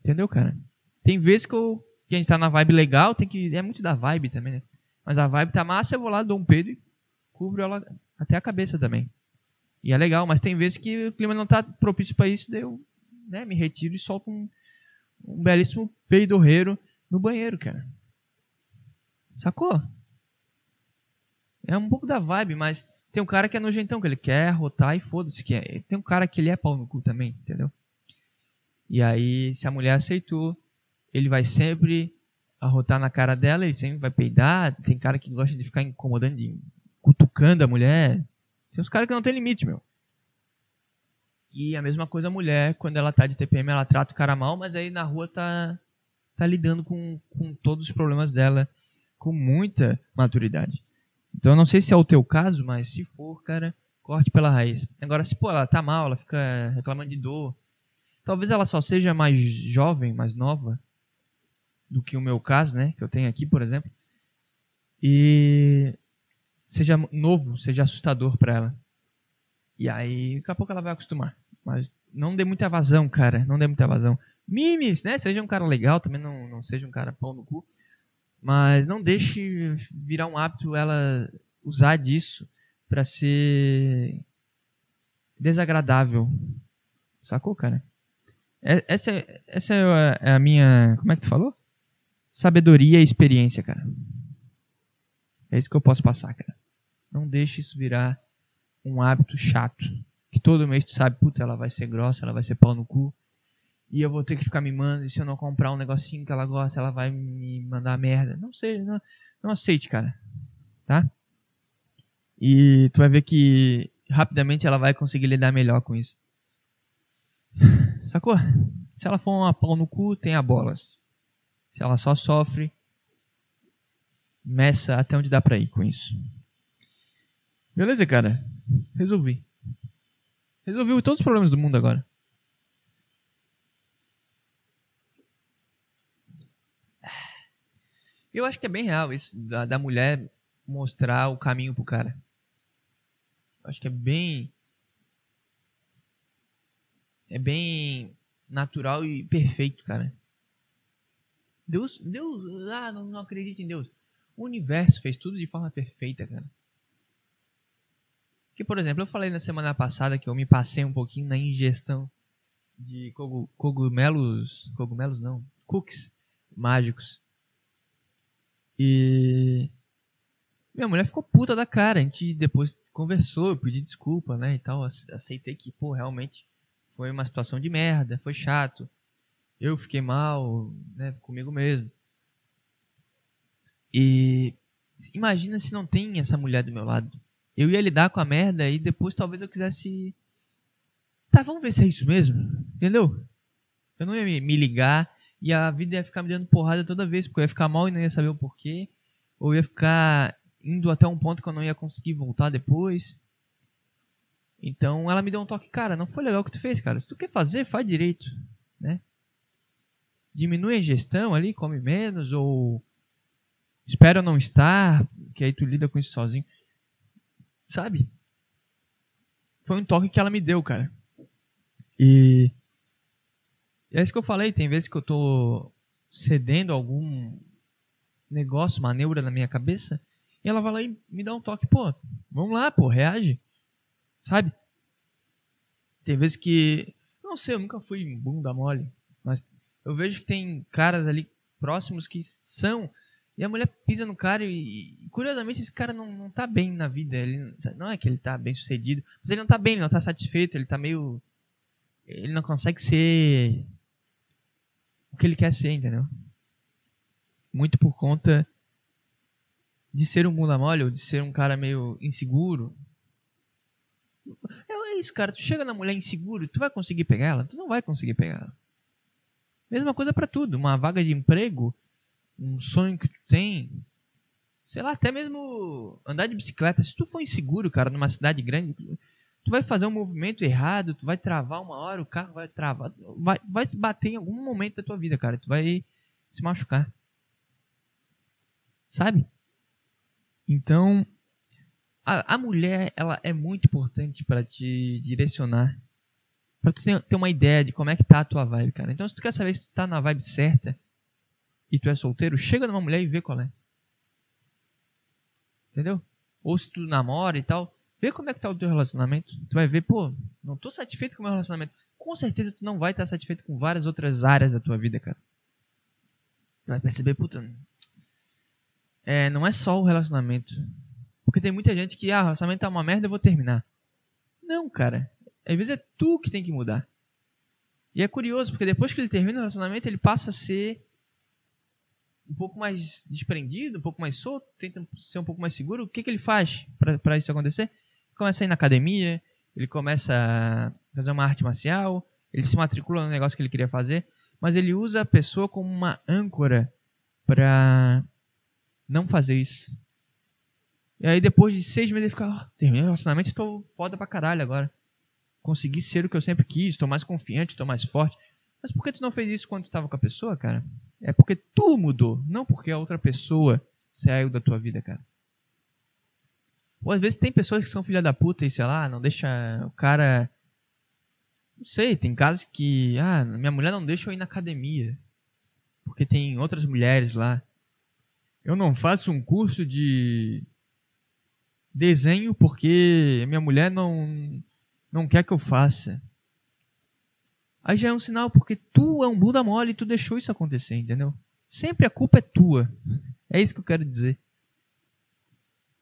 Entendeu, cara? Tem vezes que, eu, que a gente tá na vibe legal, tem que. É muito da vibe também, né? Mas a vibe tá massa, eu vou lá, dou um pedo e cubro ela até a cabeça também. E é legal, mas tem vezes que o clima não tá propício para isso, daí eu né, me retiro e solto um, um belíssimo peidorreiro no banheiro, cara. Sacou? É um pouco da vibe, mas tem um cara que é nojentão, que ele quer rotar e foda-se. Que é. Tem um cara que ele é pau no cu também, entendeu? E aí, se a mulher aceitou, ele vai sempre arrotar na cara dela, ele sempre vai peidar. Tem cara que gosta de ficar incomodando, de cutucando a mulher. Tem uns caras que não tem limite, meu. E a mesma coisa a mulher, quando ela tá de TPM, ela trata o cara mal, mas aí na rua tá, tá lidando com, com todos os problemas dela com muita maturidade. Então eu não sei se é o teu caso, mas se for, cara, corte pela raiz. Agora, se pô, ela tá mal, ela fica reclamando de dor. Talvez ela só seja mais jovem, mais nova do que o meu caso, né? Que eu tenho aqui, por exemplo. E seja novo, seja assustador para ela. E aí, daqui a pouco ela vai acostumar. Mas não dê muita vazão, cara. Não dê muita vazão. Mimes, né? Seja um cara legal, também não, não seja um cara pão no cu. Mas não deixe virar um hábito ela usar disso para ser desagradável. Sacou, cara? É, essa, essa é a minha. Como é que tu falou? Sabedoria e experiência, cara. É isso que eu posso passar, cara. Não deixe isso virar um hábito chato. Que todo mês tu sabe, puta, ela vai ser grossa, ela vai ser pau no cu. E eu vou ter que ficar mimando. E se eu não comprar um negocinho que ela gosta, ela vai me mandar merda. Não sei, não, não aceite, cara. Tá? E tu vai ver que rapidamente ela vai conseguir lidar melhor com isso. Sacou? Se ela for uma pau no cu, tenha bolas. Se ela só sofre, meça até onde dá pra ir com isso. Beleza, cara? Resolvi. Resolvi todos os problemas do mundo agora. Eu acho que é bem real isso, da, da mulher mostrar o caminho pro cara. Eu acho que é bem. É bem natural e perfeito, cara. Deus, Deus, ah, não, não em Deus. O universo fez tudo de forma perfeita, cara. Que, por exemplo, eu falei na semana passada que eu me passei um pouquinho na ingestão de cogumelos, cogumelos não, cookies mágicos. E minha mulher ficou puta da cara. A gente depois conversou, eu pedi desculpa, né, e tal. Aceitei que, pô, realmente foi uma situação de merda, foi chato. Eu fiquei mal, né, comigo mesmo. E imagina se não tem essa mulher do meu lado. Eu ia lidar com a merda e depois talvez eu quisesse. Tá, vamos ver se é isso mesmo. Entendeu? Eu não ia me ligar e a vida ia ficar me dando porrada toda vez, porque eu ia ficar mal e não ia saber o porquê. Ou ia ficar indo até um ponto que eu não ia conseguir voltar depois. Então ela me deu um toque, cara, não foi legal o que tu fez, cara. Se tu quer fazer, faz direito, né? Diminui a ingestão ali, come menos, ou espera não estar, que aí tu lida com isso sozinho. Sabe? Foi um toque que ela me deu, cara. E é isso que eu falei, tem vezes que eu tô cedendo algum negócio, uma neura na minha cabeça, e ela vai lá e me dá um toque, pô, vamos lá, pô, reage. Sabe? Tem vezes que. Não sei, eu nunca fui bunda mole. Mas eu vejo que tem caras ali próximos que são. E a mulher pisa no cara e, curiosamente, esse cara não, não tá bem na vida. Ele, não é que ele tá bem sucedido, mas ele não tá bem, ele não tá satisfeito, ele tá meio. Ele não consegue ser o que ele quer ser, entendeu? Muito por conta de ser um bunda mole ou de ser um cara meio inseguro. É isso, cara. Tu chega na mulher inseguro, tu vai conseguir pegar ela? Tu não vai conseguir pegar ela. Mesma coisa para tudo. Uma vaga de emprego, um sonho que tu tem, sei lá, até mesmo andar de bicicleta. Se tu for inseguro, cara, numa cidade grande, tu vai fazer um movimento errado, tu vai travar uma hora, o carro vai travar, vai, vai se bater em algum momento da tua vida, cara. Tu vai se machucar. Sabe? Então, a, a mulher, ela é muito importante para te direcionar. Pra tu ter, ter uma ideia de como é que tá a tua vibe, cara. Então, se tu quer saber se tu tá na vibe certa e tu é solteiro, chega numa mulher e vê qual é. Entendeu? Ou se tu namora e tal, vê como é que tá o teu relacionamento. Tu vai ver, pô, não tô satisfeito com o meu relacionamento. Com certeza tu não vai estar satisfeito com várias outras áreas da tua vida, cara. Tu vai perceber, puta, é, não é só o relacionamento. Porque tem muita gente que, ah, o relacionamento tá uma merda, eu vou terminar. Não, cara. Às vezes é tu que tem que mudar. E é curioso, porque depois que ele termina o relacionamento, ele passa a ser um pouco mais desprendido, um pouco mais solto, tenta ser um pouco mais seguro. O que, que ele faz para isso acontecer? Ele começa a ir na academia, ele começa a fazer uma arte marcial, ele se matricula no negócio que ele queria fazer, mas ele usa a pessoa como uma âncora para não fazer isso. E aí depois de seis meses ele fica, oh, terminei o relacionamento e tô foda pra caralho agora. Consegui ser o que eu sempre quis, tô mais confiante, tô mais forte. Mas por que tu não fez isso quando tu tava com a pessoa, cara? É porque tu mudou, não porque a outra pessoa saiu da tua vida, cara. Ou às vezes tem pessoas que são filha da puta e sei lá, não deixa o cara. Não sei, tem casos que. Ah, minha mulher não deixa eu ir na academia. Porque tem outras mulheres lá. Eu não faço um curso de desenho porque minha mulher não não quer que eu faça. Aí já é um sinal porque tu é um bunda mole e tu deixou isso acontecer, entendeu? Sempre a culpa é tua. É isso que eu quero dizer.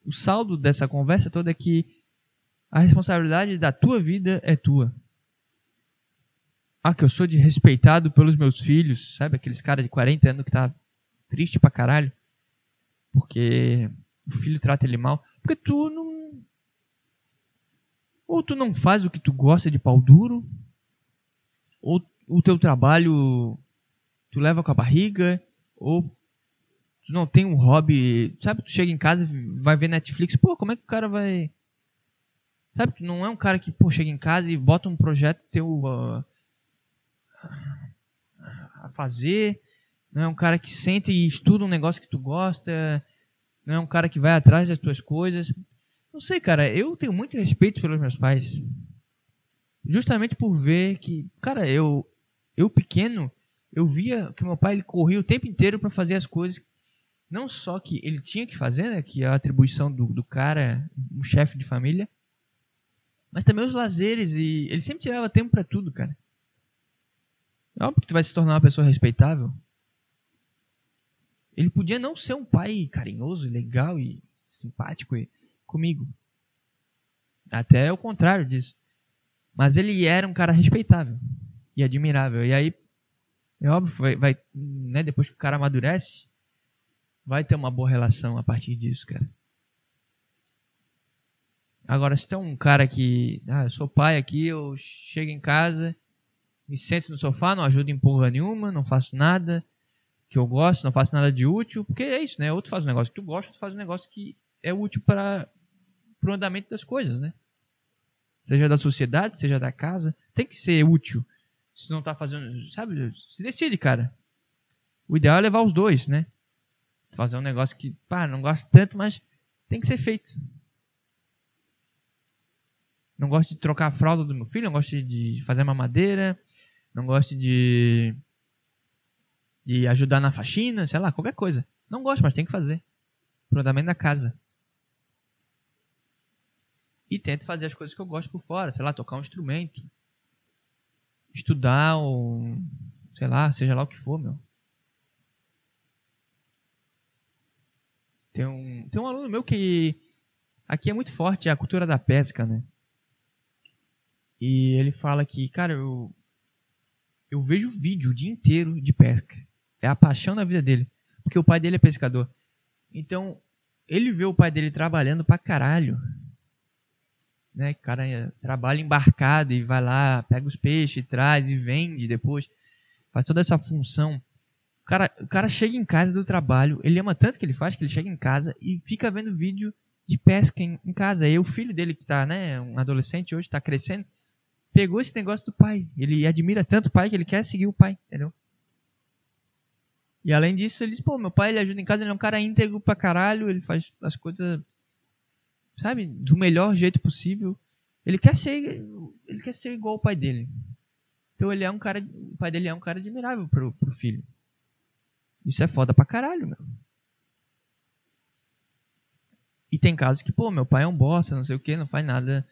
O saldo dessa conversa toda é que a responsabilidade da tua vida é tua. Ah, que eu sou desrespeitado pelos meus filhos, sabe? Aqueles caras de 40 anos que tá triste pra caralho porque o filho trata ele mal, porque tu não ou tu não faz o que tu gosta de pau duro, ou o teu trabalho tu leva com a barriga, ou tu não tem um hobby, sabe? Tu chega em casa e vai ver Netflix, pô, como é que o cara vai. Sabe? Tu não é um cara que, pô, chega em casa e bota um projeto teu a fazer, não é um cara que senta e estuda um negócio que tu gosta, é um cara que vai atrás das tuas coisas. Não sei, cara, eu tenho muito respeito pelos meus pais. Justamente por ver que, cara, eu eu pequeno, eu via que meu pai ele corria o tempo inteiro para fazer as coisas não só que ele tinha que fazer, né, que é a atribuição do, do cara, um chefe de família, mas também os lazeres e ele sempre tirava tempo para tudo, cara. É óbvio que tu vai se tornar uma pessoa respeitável. Ele podia não ser um pai carinhoso, legal e simpático e, comigo. Até o contrário disso. Mas ele era um cara respeitável e admirável. E aí, é óbvio, vai, vai né, depois que o cara amadurece, vai ter uma boa relação a partir disso, cara. Agora, se tem um cara que, ah, eu sou pai aqui, eu chego em casa, me sento no sofá, não ajudo em porra nenhuma, não faço nada que eu gosto, não faço nada de útil, porque é isso, né? Outro faz um negócio que tu gosta, outro faz um negócio que é útil para o andamento das coisas, né? Seja da sociedade, seja da casa, tem que ser útil. Se não tá fazendo, sabe? Se decide, cara. O ideal é levar os dois, né? Fazer um negócio que, pá, não gosto tanto, mas tem que ser feito. Não gosto de trocar a fralda do meu filho, não gosto de fazer mamadeira, não gosto de de ajudar na faxina, sei lá, qualquer coisa. Não gosto, mas tem que fazer. Pro andamento da casa. E tento fazer as coisas que eu gosto por fora, sei lá, tocar um instrumento, estudar ou sei lá, seja lá o que for, meu. Tem um, tem um aluno meu que aqui é muito forte a cultura da pesca, né? E ele fala que, cara, eu eu vejo vídeo o dia inteiro de pesca. É a paixão da vida dele. Porque o pai dele é pescador. Então, ele vê o pai dele trabalhando pra caralho. Né? O cara trabalha embarcado e vai lá, pega os peixes, traz e vende depois. Faz toda essa função. O cara, o cara chega em casa do trabalho, ele ama tanto que ele faz que ele chega em casa e fica vendo vídeo de pesca em, em casa. E o filho dele, que tá, né, um adolescente hoje, tá crescendo, pegou esse negócio do pai. Ele admira tanto o pai que ele quer seguir o pai, entendeu? E além disso, ele diz, pô, meu pai ele ajuda em casa, ele é um cara íntegro pra caralho, ele faz as coisas, sabe, do melhor jeito possível. Ele quer ser, ele quer ser igual ao pai dele. Então ele é um cara, o pai dele é um cara admirável pro, pro filho. Isso é foda pra caralho, meu. E tem casos que, pô, meu pai é um bosta, não sei o que, não faz nada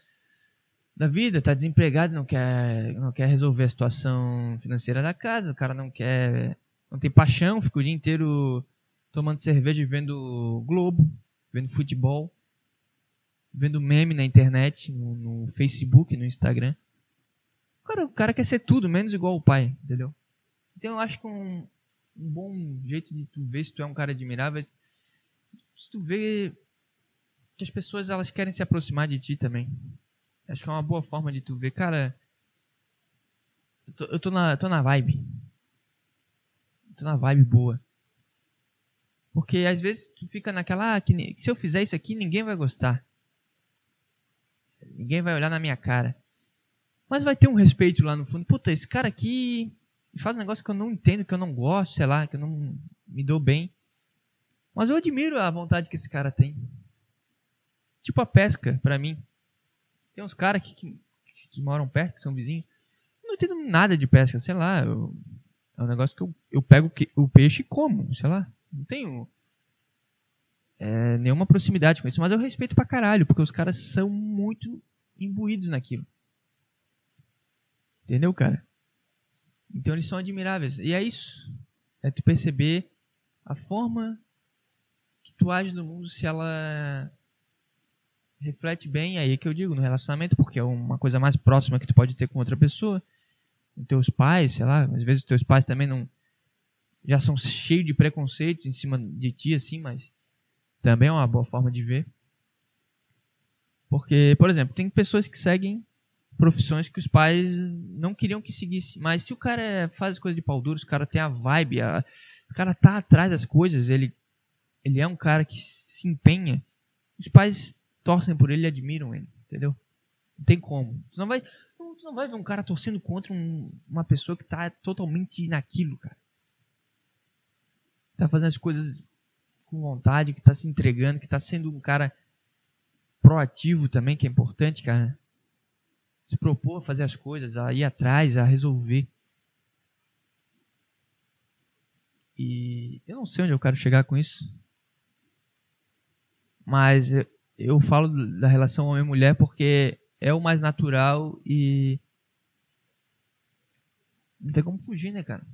da vida, tá desempregado, não quer, não quer resolver a situação financeira da casa, o cara não quer não tem paixão, fica o dia inteiro tomando cerveja vendo Globo, vendo futebol, vendo meme na internet, no, no Facebook, no Instagram. Cara, o cara quer ser tudo, menos igual o pai, entendeu? Então eu acho que um, um bom jeito de tu ver se tu é um cara admirável é se tu vê que as pessoas elas querem se aproximar de ti também. Acho que é uma boa forma de tu ver, cara, eu tô, eu tô na, tô na vibe tô na vibe boa. Porque às vezes tu fica naquela, ah, que se eu fizer isso aqui, ninguém vai gostar. Ninguém vai olhar na minha cara. Mas vai ter um respeito lá no fundo. Puta, esse cara aqui faz um negócio que eu não entendo, que eu não gosto, sei lá, que eu não me dou bem. Mas eu admiro a vontade que esse cara tem. Tipo a pesca, pra mim. Tem uns caras que, que, que, moram perto, que são vizinhos. Eu não entendo nada de pesca, sei lá. Eu é um negócio que eu, eu pego o peixe e como, sei lá. Não tenho é, nenhuma proximidade com isso. Mas eu respeito pra caralho, porque os caras são muito imbuídos naquilo. Entendeu, cara? Então eles são admiráveis. E é isso. É tu perceber a forma que tu age no mundo se ela reflete bem, aí é que eu digo, no relacionamento, porque é uma coisa mais próxima que tu pode ter com outra pessoa teus pais, sei lá, às vezes teus pais também não já são cheios de preconceito em cima de ti assim, mas também é uma boa forma de ver. Porque, por exemplo, tem pessoas que seguem profissões que os pais não queriam que seguisse. Mas se o cara faz coisa de pau duro, o cara tem a vibe, a, o cara tá atrás das coisas, ele, ele é um cara que se empenha, os pais torcem por ele e admiram ele, entendeu? Não tem como. Tu não vai, tu não vai ver um cara torcendo contra um, uma pessoa que tá totalmente naquilo, cara. Tá fazendo as coisas com vontade, que tá se entregando, que tá sendo um cara proativo também, que é importante, cara. Se propor a fazer as coisas, a ir atrás, a resolver. E eu não sei onde eu quero chegar com isso. Mas eu, falo da relação homem-mulher porque é o mais natural e. Não tem como fugir, né, cara?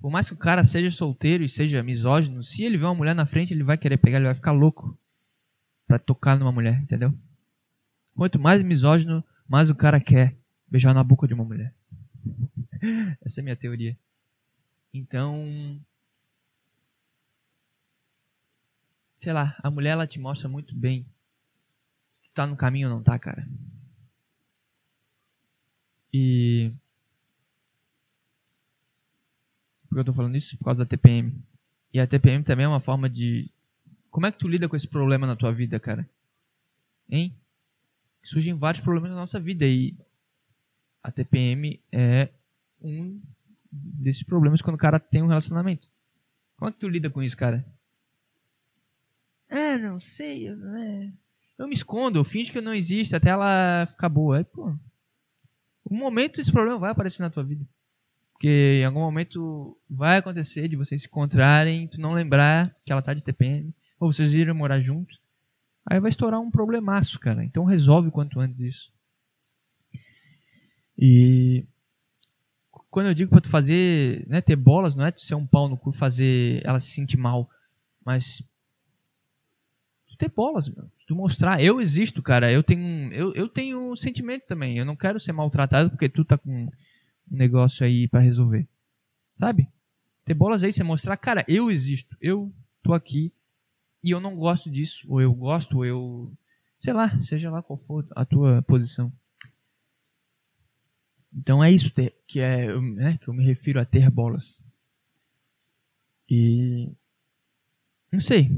Por mais que o cara seja solteiro e seja misógino, se ele vê uma mulher na frente, ele vai querer pegar, ele vai ficar louco para tocar numa mulher, entendeu? Quanto mais misógino, mais o cara quer beijar na boca de uma mulher. Essa é a minha teoria. Então, sei lá, a mulher ela te mostra muito bem tá no caminho ou não tá, cara. E por que eu tô falando isso? Por causa da TPM. E a TPM também é uma forma de. Como é que tu lida com esse problema na tua vida, cara? Hein? Surgem vários problemas na nossa vida e a TPM é um desses problemas quando o cara tem um relacionamento. Como é que tu lida com isso, cara? Ah, não sei, eu, é... eu me escondo, eu finjo que não existe até ela ficar boa. Aí, pô, um momento esse problema vai aparecer na tua vida. Porque em algum momento vai acontecer de vocês se encontrarem, tu não lembrar que ela tá de TPM, ou vocês irem morar juntos. Aí vai estourar um problemaço, cara. Então resolve o quanto antes isso. E quando eu digo para tu fazer, né, ter bolas, não é tu ser um pau no cu fazer ela se sentir mal, mas ter bolas, meu. Tu mostrar, eu existo, cara. Eu tenho, eu, eu tenho um sentimento também. Eu não quero ser maltratado porque tu tá com um negócio aí para resolver. Sabe? Ter bolas aí, você mostrar, cara, eu existo, eu tô aqui e eu não gosto disso, ou eu gosto, ou eu. Sei lá, seja lá qual for a tua posição. Então é isso que é né, que eu me refiro a ter bolas. E não sei,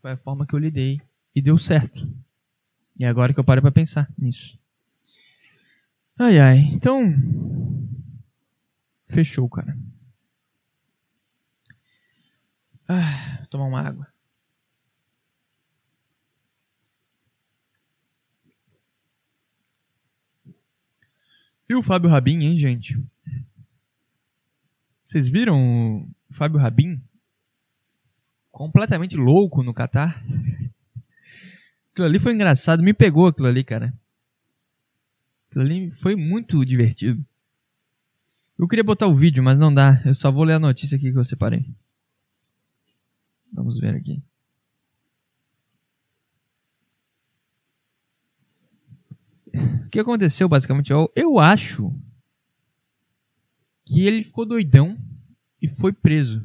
foi a forma que eu lidei e deu certo. E agora que eu paro para pensar nisso. Ai ai, então Fechou, cara. Ah, vou tomar uma água. E o Fábio Rabin, hein, gente? Vocês viram o Fábio Rabin? Completamente louco no Catar. Aquilo ali foi engraçado, me pegou aquilo ali, cara. Aquilo ali foi muito divertido. Eu queria botar o vídeo, mas não dá. Eu só vou ler a notícia aqui que eu separei. Vamos ver aqui. O que aconteceu basicamente? Eu, eu acho que ele ficou doidão e foi preso.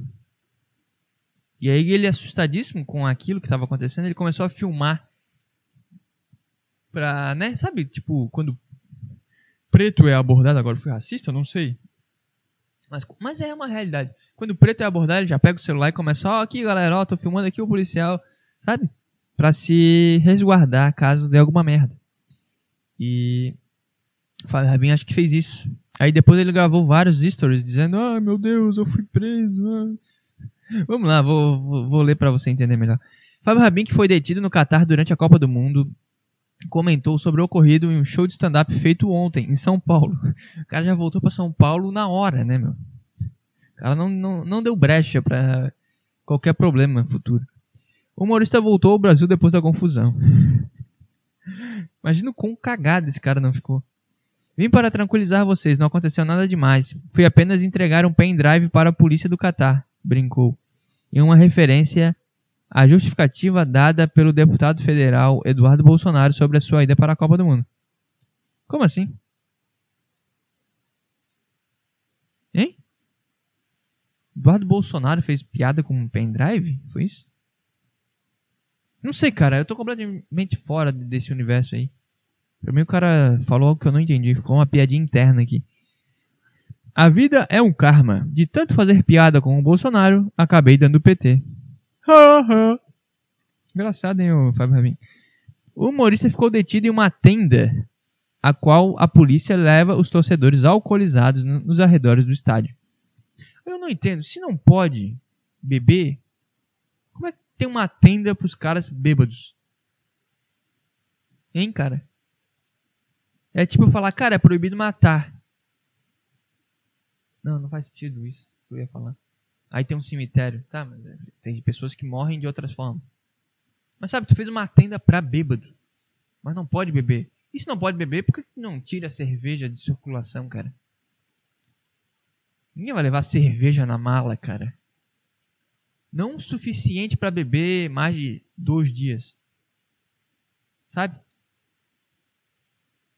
E aí ele assustadíssimo com aquilo que estava acontecendo, ele começou a filmar pra, né, sabe, tipo, quando preto é abordado agora foi racista, eu não sei. Mas, mas é uma realidade. Quando preto é abordado, ele já pega o celular e começa, ó, oh, aqui galera, ó, tô filmando aqui o policial, sabe? Pra se resguardar caso dê alguma merda. E Fábio Rabin acho que fez isso. Aí depois ele gravou vários stories dizendo, ah, meu Deus, eu fui preso. Ah. Vamos lá, vou, vou, ler para você entender melhor. Fábio Rabin, que foi detido no Catar durante a Copa do Mundo, comentou sobre o ocorrido em um show de stand-up feito ontem, em São Paulo. O cara já voltou para São Paulo na hora, né, meu? O cara não, não, não deu brecha para qualquer problema futuro. O humorista voltou ao Brasil depois da confusão. Imagina o quão cagado esse cara não ficou. Vim para tranquilizar vocês, não aconteceu nada demais. Fui apenas entregar um pendrive para a polícia do Catar, brincou. Em uma referência a justificativa dada pelo deputado federal Eduardo Bolsonaro sobre a sua ida para a Copa do Mundo. Como assim? Hein? Eduardo Bolsonaro fez piada com um pendrive? Foi isso? Não sei, cara. Eu tô completamente fora desse universo aí. Pra mim o cara falou algo que eu não entendi. Ficou uma piadinha interna aqui. A vida é um karma. De tanto fazer piada com o Bolsonaro, acabei dando PT. Engraçado, hein, Fábio Rabin. O humorista ficou detido em uma tenda, a qual a polícia leva os torcedores alcoolizados nos arredores do estádio. Eu não entendo. Se não pode beber, como é que tem uma tenda para os caras bêbados? Hein, cara? É tipo falar, cara, é proibido matar. Não, não faz sentido isso que eu ia falar. Aí tem um cemitério. Tá, mas é, tem pessoas que morrem de outras formas. Mas sabe, tu fez uma tenda pra bêbado. Mas não pode beber. Se não pode beber, por que não tira a cerveja de circulação, cara? Ninguém vai levar cerveja na mala, cara. Não o suficiente para beber mais de dois dias. Sabe?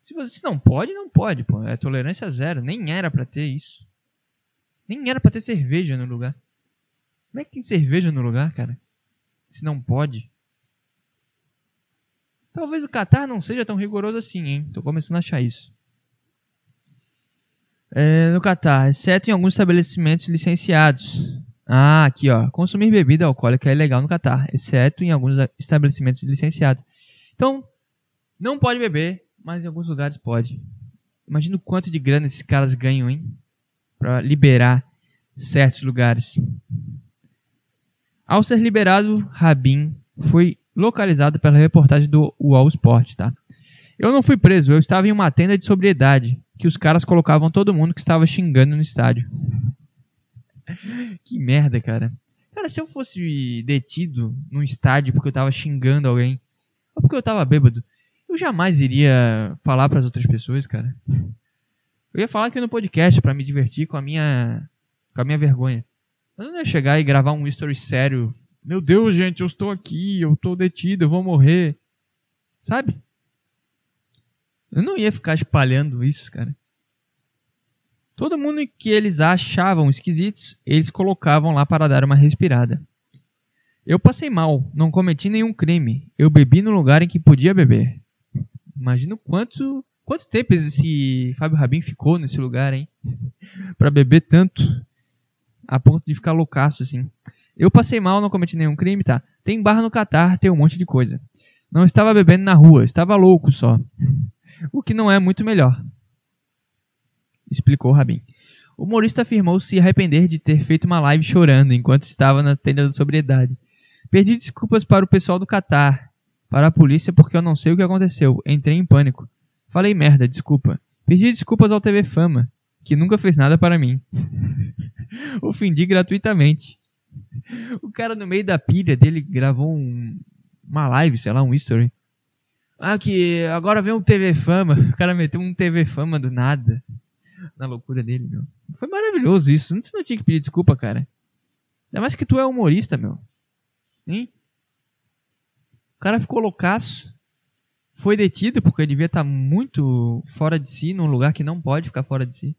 Se você não pode, não pode, pô. É tolerância zero. Nem era para ter isso. Nem era para ter cerveja no lugar. Como é que tem cerveja no lugar, cara? Se não pode. Talvez o Qatar não seja tão rigoroso assim, hein? Tô começando a achar isso. É, no Qatar, exceto em alguns estabelecimentos licenciados. Ah, aqui ó. Consumir bebida alcoólica é legal no Qatar, exceto em alguns estabelecimentos licenciados. Então, não pode beber, mas em alguns lugares pode. Imagina o quanto de grana esses caras ganham, hein? Para liberar certos lugares. Ao ser liberado, Rabin foi localizado pela reportagem do UOL Sport, tá? Eu não fui preso, eu estava em uma tenda de sobriedade, que os caras colocavam todo mundo que estava xingando no estádio. que merda, cara. Cara, se eu fosse detido num estádio porque eu estava xingando alguém, ou porque eu estava bêbado, eu jamais iria falar para as outras pessoas, cara. Eu ia falar aqui no podcast para me divertir com a minha com a minha vergonha. Mas eu não ia chegar e gravar um story sério. Meu Deus, gente, eu estou aqui, eu estou detido, eu vou morrer. Sabe? Eu não ia ficar espalhando isso, cara. Todo mundo que eles achavam esquisitos, eles colocavam lá para dar uma respirada. Eu passei mal, não cometi nenhum crime. Eu bebi no lugar em que podia beber. Imagina o quanto Quanto tempo esse Fábio Rabin ficou nesse lugar, hein? para beber tanto a ponto de ficar loucaço assim. Eu passei mal, não cometi nenhum crime, tá? Tem barra no Catar, tem um monte de coisa. Não estava bebendo na rua, estava louco só. O que não é muito melhor. Explicou Rabin. O humorista afirmou se arrepender de ter feito uma live chorando enquanto estava na tenda da sobriedade. Pedi desculpas para o pessoal do Catar, para a polícia porque eu não sei o que aconteceu. Entrei em pânico. Falei merda, desculpa. Pedi desculpas ao TV Fama, que nunca fez nada para mim. Ofendi gratuitamente. O cara no meio da pilha dele gravou um, uma live, sei lá, um history. Ah, que agora vem um TV Fama. O cara meteu um TV Fama do nada. Na loucura dele, meu. Foi maravilhoso isso. Você não tinha que pedir desculpa, cara. Ainda mais que tu é humorista, meu. Hein? O cara ficou loucaço foi detido porque devia estar tá muito fora de si, num lugar que não pode ficar fora de si.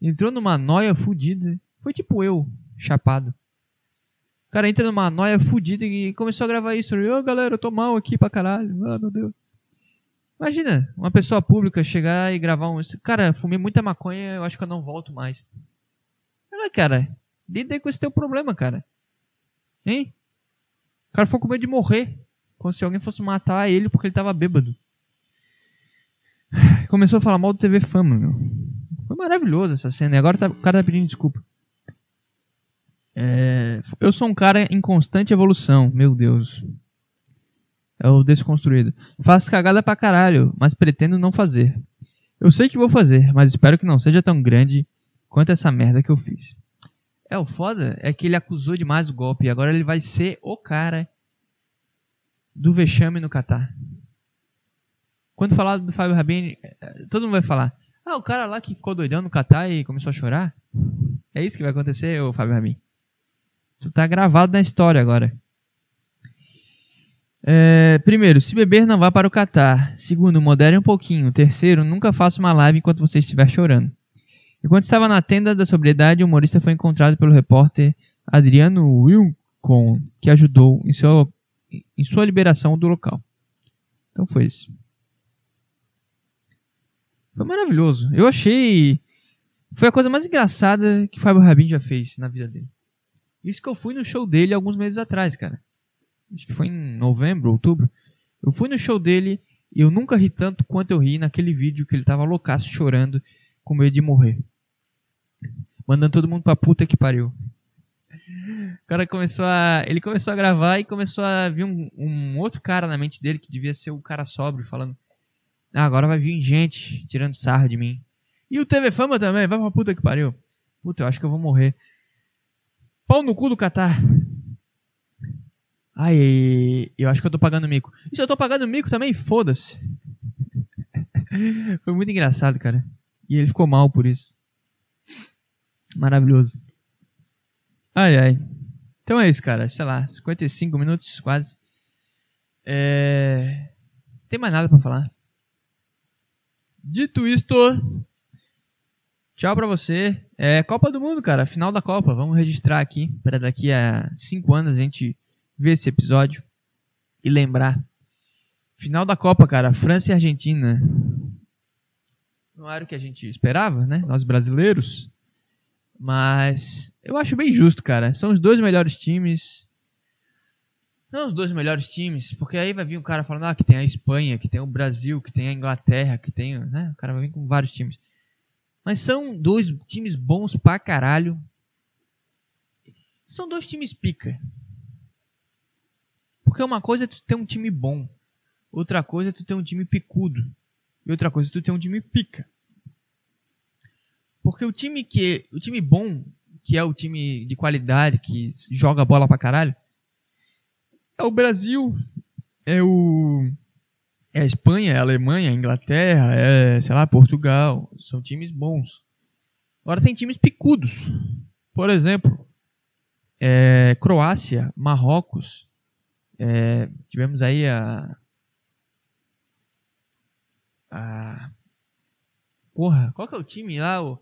Entrou numa noia fudida. Foi tipo eu, chapado. O cara entra numa noia fudida e começou a gravar isso. Ô oh, galera, eu tô mal aqui pra caralho. Ah, meu Deus. Imagina, uma pessoa pública chegar e gravar um. Cara, fumei muita maconha, eu acho que eu não volto mais. Olha, cara, lida com esse teu problema, cara. Hein? O cara foi com medo de morrer. Como se alguém fosse matar ele porque ele tava bêbado. Começou a falar mal do TV Fama, meu. Foi maravilhoso essa cena. E agora tá, o cara tá pedindo desculpa. É, eu sou um cara em constante evolução, meu Deus. É o desconstruído. Faço cagada pra caralho, mas pretendo não fazer. Eu sei que vou fazer, mas espero que não seja tão grande quanto essa merda que eu fiz. É, o foda é que ele acusou demais o golpe e agora ele vai ser o cara do vexame no Catar. Quando falar do Fábio Rabin, todo mundo vai falar: Ah, o cara lá que ficou doidão no Catar e começou a chorar? É isso que vai acontecer, ô Fábio Rabin. Isso tá gravado na história agora. É, primeiro, se beber, não vá para o Catar. Segundo, modere um pouquinho. Terceiro, nunca faça uma live enquanto você estiver chorando. Enquanto estava na tenda da sobriedade, o humorista foi encontrado pelo repórter Adriano Wilcon, que ajudou em seu em sua liberação do local. Então foi isso. Foi maravilhoso. Eu achei. Foi a coisa mais engraçada que Fábio Rabin já fez na vida dele. Isso que eu fui no show dele alguns meses atrás, cara. Acho que foi em novembro, outubro. Eu fui no show dele e eu nunca ri tanto quanto eu ri naquele vídeo que ele tava loucaço chorando com medo de morrer. Mandando todo mundo pra puta que pariu. O cara começou a. Ele começou a gravar e começou a vir um, um outro cara na mente dele que devia ser o cara sóbrio, falando. Ah, agora vai vir gente tirando sarro de mim. E o TV Fama também, vai pra puta que pariu. Puta, eu acho que eu vou morrer. Pau no cu do Catar. Ai, eu acho que eu tô pagando mico. E se eu tô pagando mico também, foda-se. Foi muito engraçado, cara. E ele ficou mal por isso. Maravilhoso. Ai, ai. Então é isso, cara. Sei lá, 55 minutos quase. É... Tem mais nada para falar. Dito isto, tchau pra você. É Copa do Mundo, cara. Final da Copa. Vamos registrar aqui para daqui a 5 anos a gente ver esse episódio e lembrar. Final da Copa, cara. França e Argentina. Não era o que a gente esperava, né? Nós brasileiros. Mas eu acho bem justo, cara. São os dois melhores times. Não os dois melhores times, porque aí vai vir um cara falando ah, que tem a Espanha, que tem o Brasil, que tem a Inglaterra, que tem. Né? O cara vai vir com vários times. Mas são dois times bons pra caralho. São dois times pica. Porque uma coisa é tu ter um time bom. Outra coisa é tu ter um time picudo. E outra coisa é tu ter um time pica. Porque o time que o time bom, que é o time de qualidade, que joga bola pra caralho, é o Brasil, é o é a Espanha, é a Alemanha, é a Inglaterra, é, sei lá, Portugal, são times bons. Agora tem times picudos. Por exemplo, é, Croácia, Marrocos, é, tivemos aí a, a porra, qual que é o time lá? O,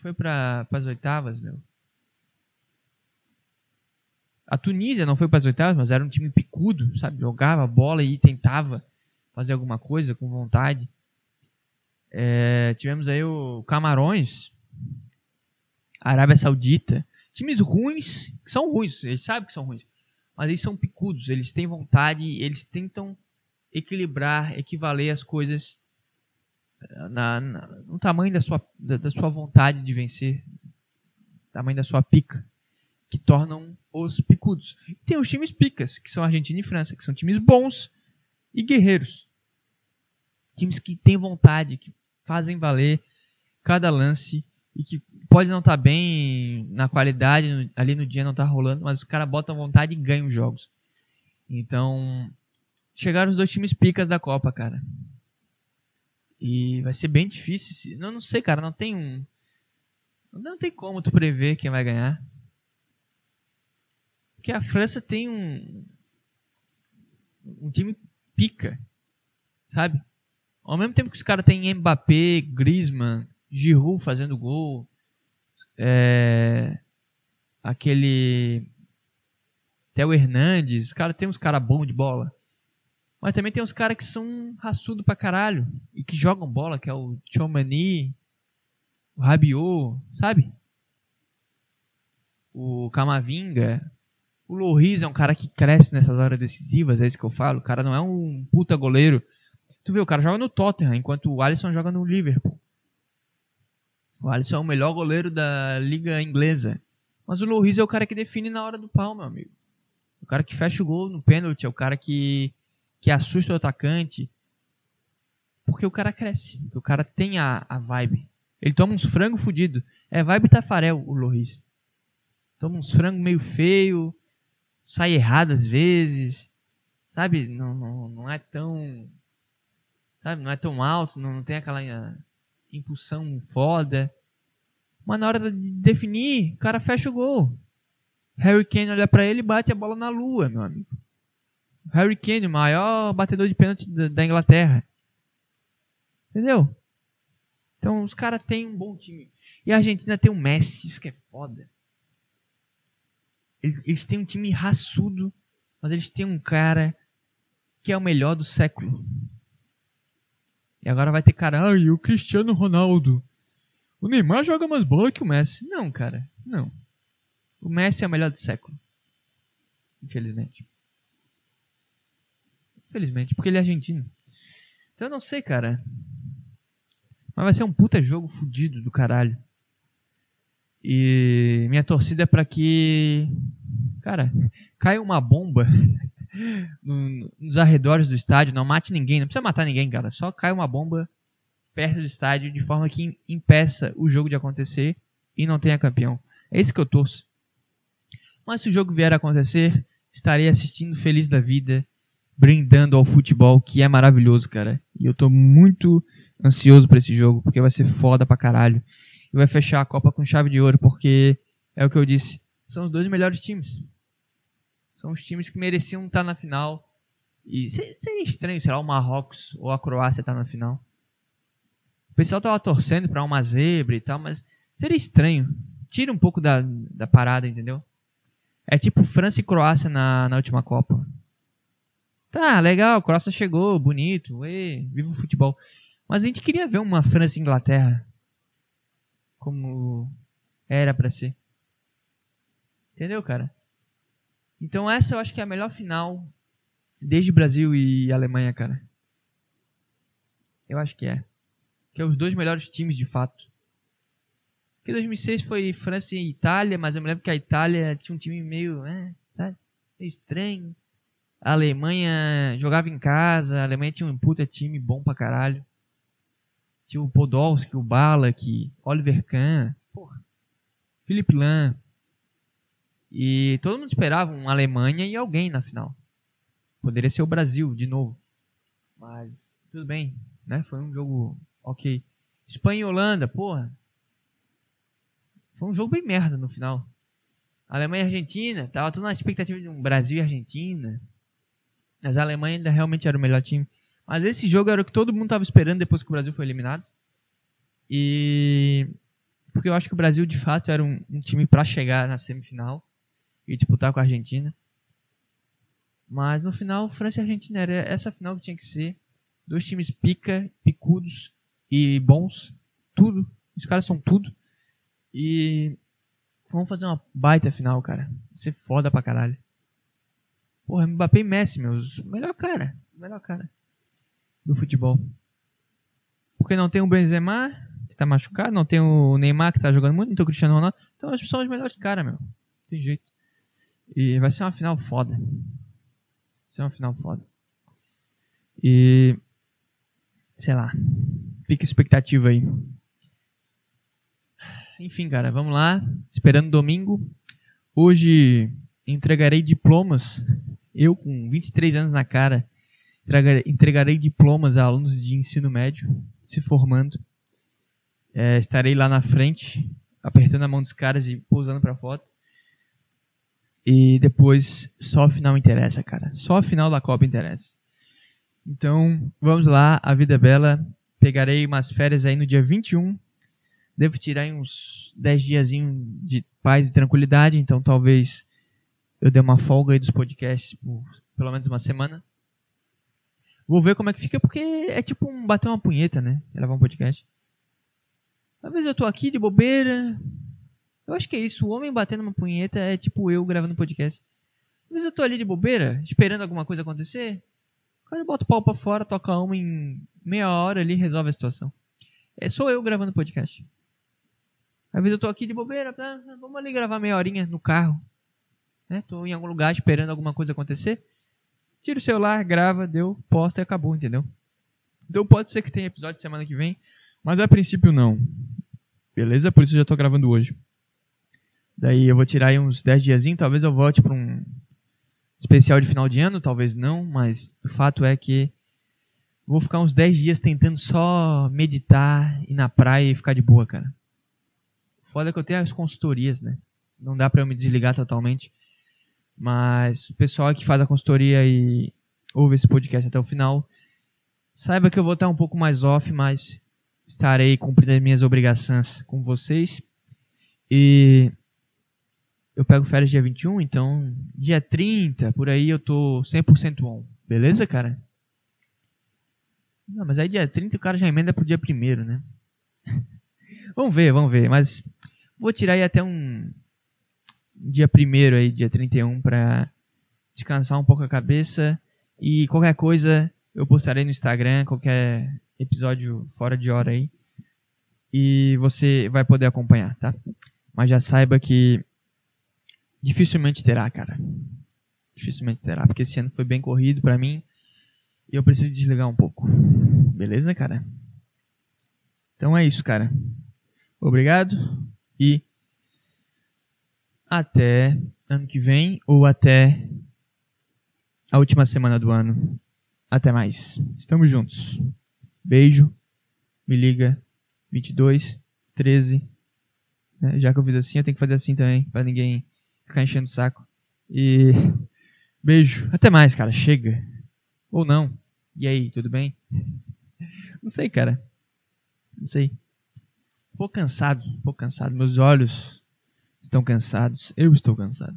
foi para as oitavas, meu. A Tunísia não foi para as oitavas, mas era um time picudo, sabe? Jogava bola e tentava fazer alguma coisa com vontade. É, tivemos aí o Camarões, Arábia Saudita. Times ruins, que são ruins, eles sabem que são ruins. Mas eles são picudos, eles têm vontade, eles tentam equilibrar, equivaler as coisas na, na, no tamanho da sua, da, da, sua vontade de vencer, tamanho da sua pica, que tornam os picudos. E tem os times picas, que são Argentina e França, que são times bons e guerreiros. Times que têm vontade, que fazem valer cada lance e que pode não estar tá bem na qualidade, ali no dia não está rolando, mas os caras botam vontade e ganham os jogos. Então, chegaram os dois times picas da Copa, cara. E vai ser bem difícil. Não, não sei, cara. Não tem um. Não tem como tu prever quem vai ganhar. Porque a França tem um. Um time pica. Sabe? Ao mesmo tempo que os caras têm Mbappé, Griezmann, Giroud fazendo gol. É, aquele. Theo Hernandes. Os caras tem uns caras bons de bola. Mas também tem uns caras que são raçudo pra caralho e que jogam bola, que é o Chomani, o Rabiot, sabe? O Camavinga. O Loris é um cara que cresce nessas horas decisivas, é isso que eu falo. O cara não é um puta goleiro. Tu vê, o cara joga no Tottenham, enquanto o Alisson joga no Liverpool. O Alisson é o melhor goleiro da liga inglesa. Mas o Loris é o cara que define na hora do pau, meu amigo. O cara que fecha o gol no pênalti, é o cara que que assusta o atacante. Porque o cara cresce. O cara tem a, a vibe. Ele toma uns frango fudido. É vibe Tafarel, o Loris. Toma uns frango meio feio. Sai errado às vezes. Sabe? Não, não, não é tão. Sabe? Não é tão alto. Não, não tem aquela impulsão foda. Mas na hora de definir, o cara fecha o gol. Harry Kane olha para ele e bate a bola na lua, meu amigo. Harry Kane, o maior batedor de pênalti da Inglaterra. Entendeu? Então os caras têm um bom time. E a Argentina tem um Messi, isso que é foda. Eles, eles têm um time raçudo, mas eles têm um cara que é o melhor do século. E agora vai ter cara, ai, o Cristiano Ronaldo. O Neymar joga mais bola que o Messi. Não, cara, não. O Messi é o melhor do século. Infelizmente. Infelizmente, porque ele é argentino. Então eu não sei, cara. Mas vai ser um puta jogo fudido do caralho. E minha torcida é pra que. Cara, caia uma bomba nos arredores do estádio. Não mate ninguém, não precisa matar ninguém, cara. Só cai uma bomba perto do estádio de forma que impeça o jogo de acontecer e não tenha campeão. É isso que eu torço. Mas se o jogo vier a acontecer, estarei assistindo feliz da vida, brindando ao futebol, que é maravilhoso, cara. E eu tô muito ansioso para esse jogo, porque vai ser foda pra caralho. E vai fechar a Copa com chave de ouro, porque é o que eu disse, são os dois melhores times. São os times que mereciam estar na final. E seria estranho, sei lá, o Marrocos ou a Croácia estar na final. O pessoal tava torcendo para uma zebra e tal, mas seria estranho. Tira um pouco da, da parada, entendeu? É tipo França e Croácia na, na última Copa. Tá, legal, Croácia chegou, bonito, ê, viva o futebol. Mas a gente queria ver uma França e Inglaterra. Como era para ser. Entendeu, cara? Então essa eu acho que é a melhor final desde Brasil e Alemanha, cara. Eu acho que é. Que é os dois melhores times de fato. Porque 2006 foi França e Itália, mas eu me lembro que a Itália tinha um time meio, né, sabe? meio estranho. A Alemanha jogava em casa, a Alemanha tinha um puta time bom pra caralho. Tinha o Podolski, o Balak, Oliver Kahn, porra, Philipp Lahm. E todo mundo esperava uma Alemanha e alguém na final. Poderia ser o Brasil de novo. Mas tudo bem, né? Foi um jogo ok. Espanha e Holanda, porra. Foi um jogo bem merda no final. Alemanha e Argentina, tava tudo na expectativa de um Brasil e Argentina. Mas a Alemanha ainda realmente era o melhor time. Mas esse jogo era o que todo mundo tava esperando depois que o Brasil foi eliminado. E. Porque eu acho que o Brasil de fato era um, um time para chegar na semifinal e disputar com a Argentina. Mas no final, França e Argentina era essa final que tinha que ser. Dois times pica, picudos e bons. Tudo. Os caras são tudo. E vamos fazer uma baita final, cara. Vai ser foda pra caralho. Porra, Mbappé e Messi, meus. Melhor cara. Melhor cara. Do futebol. Porque não tem o Benzema, que tá machucado. Não tem o Neymar, que tá jogando muito. Não tem o Cristiano Ronaldo. Então são os melhores caras, meu. Tem jeito. E vai ser uma final foda. Vai ser uma final foda. E. Sei lá. Fica expectativa aí. Enfim, cara, vamos lá. Esperando domingo. Hoje entregarei diplomas. Eu, com 23 anos na cara, entregarei diplomas a alunos de ensino médio se formando. É, estarei lá na frente, apertando a mão dos caras e pousando para foto. E depois só a final interessa, cara. Só a final da Copa interessa. Então, vamos lá, a vida é bela. Pegarei umas férias aí no dia 21. Devo tirar uns 10 dias de paz e tranquilidade, então talvez eu dê uma folga aí dos podcasts por pelo menos uma semana. Vou ver como é que fica, porque é tipo um bater uma punheta, né? Gravar um podcast. Talvez eu tô aqui de bobeira, eu acho que é isso. O homem batendo uma punheta é tipo eu gravando podcast. Às vezes eu tô ali de bobeira, esperando alguma coisa acontecer. Cara bota o pau pra fora, toca uma em meia hora ali resolve a situação. É só eu gravando podcast. Às vezes eu tô aqui de bobeira, ah, vamos ali gravar meia horinha no carro. Né? Tô em algum lugar esperando alguma coisa acontecer. Tira o celular, grava, deu, posta e acabou, entendeu? Então pode ser que tenha episódio semana que vem, mas a princípio não. Beleza? Por isso eu já tô gravando hoje. Daí eu vou tirar aí uns 10 diazinhos, talvez eu volte para um especial de final de ano, talvez não, mas o fato é que vou ficar uns 10 dias tentando só meditar, ir na praia e ficar de boa, cara. Foda que eu tenho as consultorias, né? Não dá para eu me desligar totalmente. Mas o pessoal que faz a consultoria e ouve esse podcast até o final, saiba que eu vou estar um pouco mais off, mas estarei cumprindo as minhas obrigações com vocês. E eu pego férias dia 21, então dia 30, por aí eu tô 100% on. Beleza, cara? Não, mas aí dia 30 o cara já emenda pro dia primeiro, né? vamos ver, vamos ver. Mas vou tirar aí até um dia primeiro aí, dia 31, pra descansar um pouco a cabeça. E qualquer coisa eu postarei no Instagram, qualquer episódio fora de hora aí. E você vai poder acompanhar, tá? Mas já saiba que dificilmente terá, cara. Dificilmente terá, porque esse ano foi bem corrido pra mim. E eu preciso desligar um pouco. Beleza, cara? Então é isso, cara. Obrigado e até ano que vem ou até a última semana do ano. Até mais. Estamos juntos. Beijo. Me liga. 22, 13. Né? Já que eu fiz assim, eu tenho que fazer assim também, para ninguém ficar enchendo o saco. E beijo. Até mais, cara. Chega. Ou não. E aí, tudo bem? Não sei, cara. Não sei. Pouco cansado, pouco cansado. Meus olhos estão cansados. Eu estou cansado.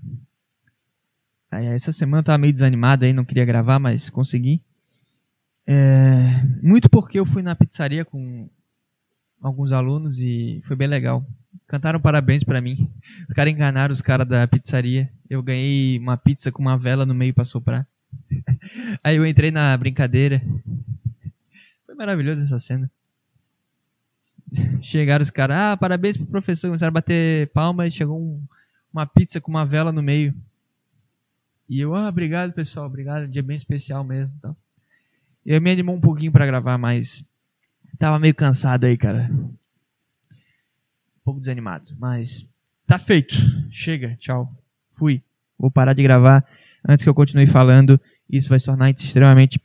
Aí, essa semana eu tava meio desanimado aí, não queria gravar, mas consegui. É, muito porque eu fui na pizzaria com alguns alunos e foi bem legal. Cantaram parabéns para mim. Os caras enganaram os caras da pizzaria. Eu ganhei uma pizza com uma vela no meio para soprar. Aí eu entrei na brincadeira. Foi maravilhoso essa cena. Chegaram os caras, ah, parabéns pro professor. Começaram a bater palma e chegou um, uma pizza com uma vela no meio. E eu, ah, obrigado pessoal, obrigado, um dia bem especial mesmo. Então. E aí me animou um pouquinho para gravar, mas tava meio cansado aí, cara. Um pouco desanimado, mas tá feito. Chega, tchau. Fui. Vou parar de gravar antes que eu continue falando. Isso vai se tornar extremamente pedante.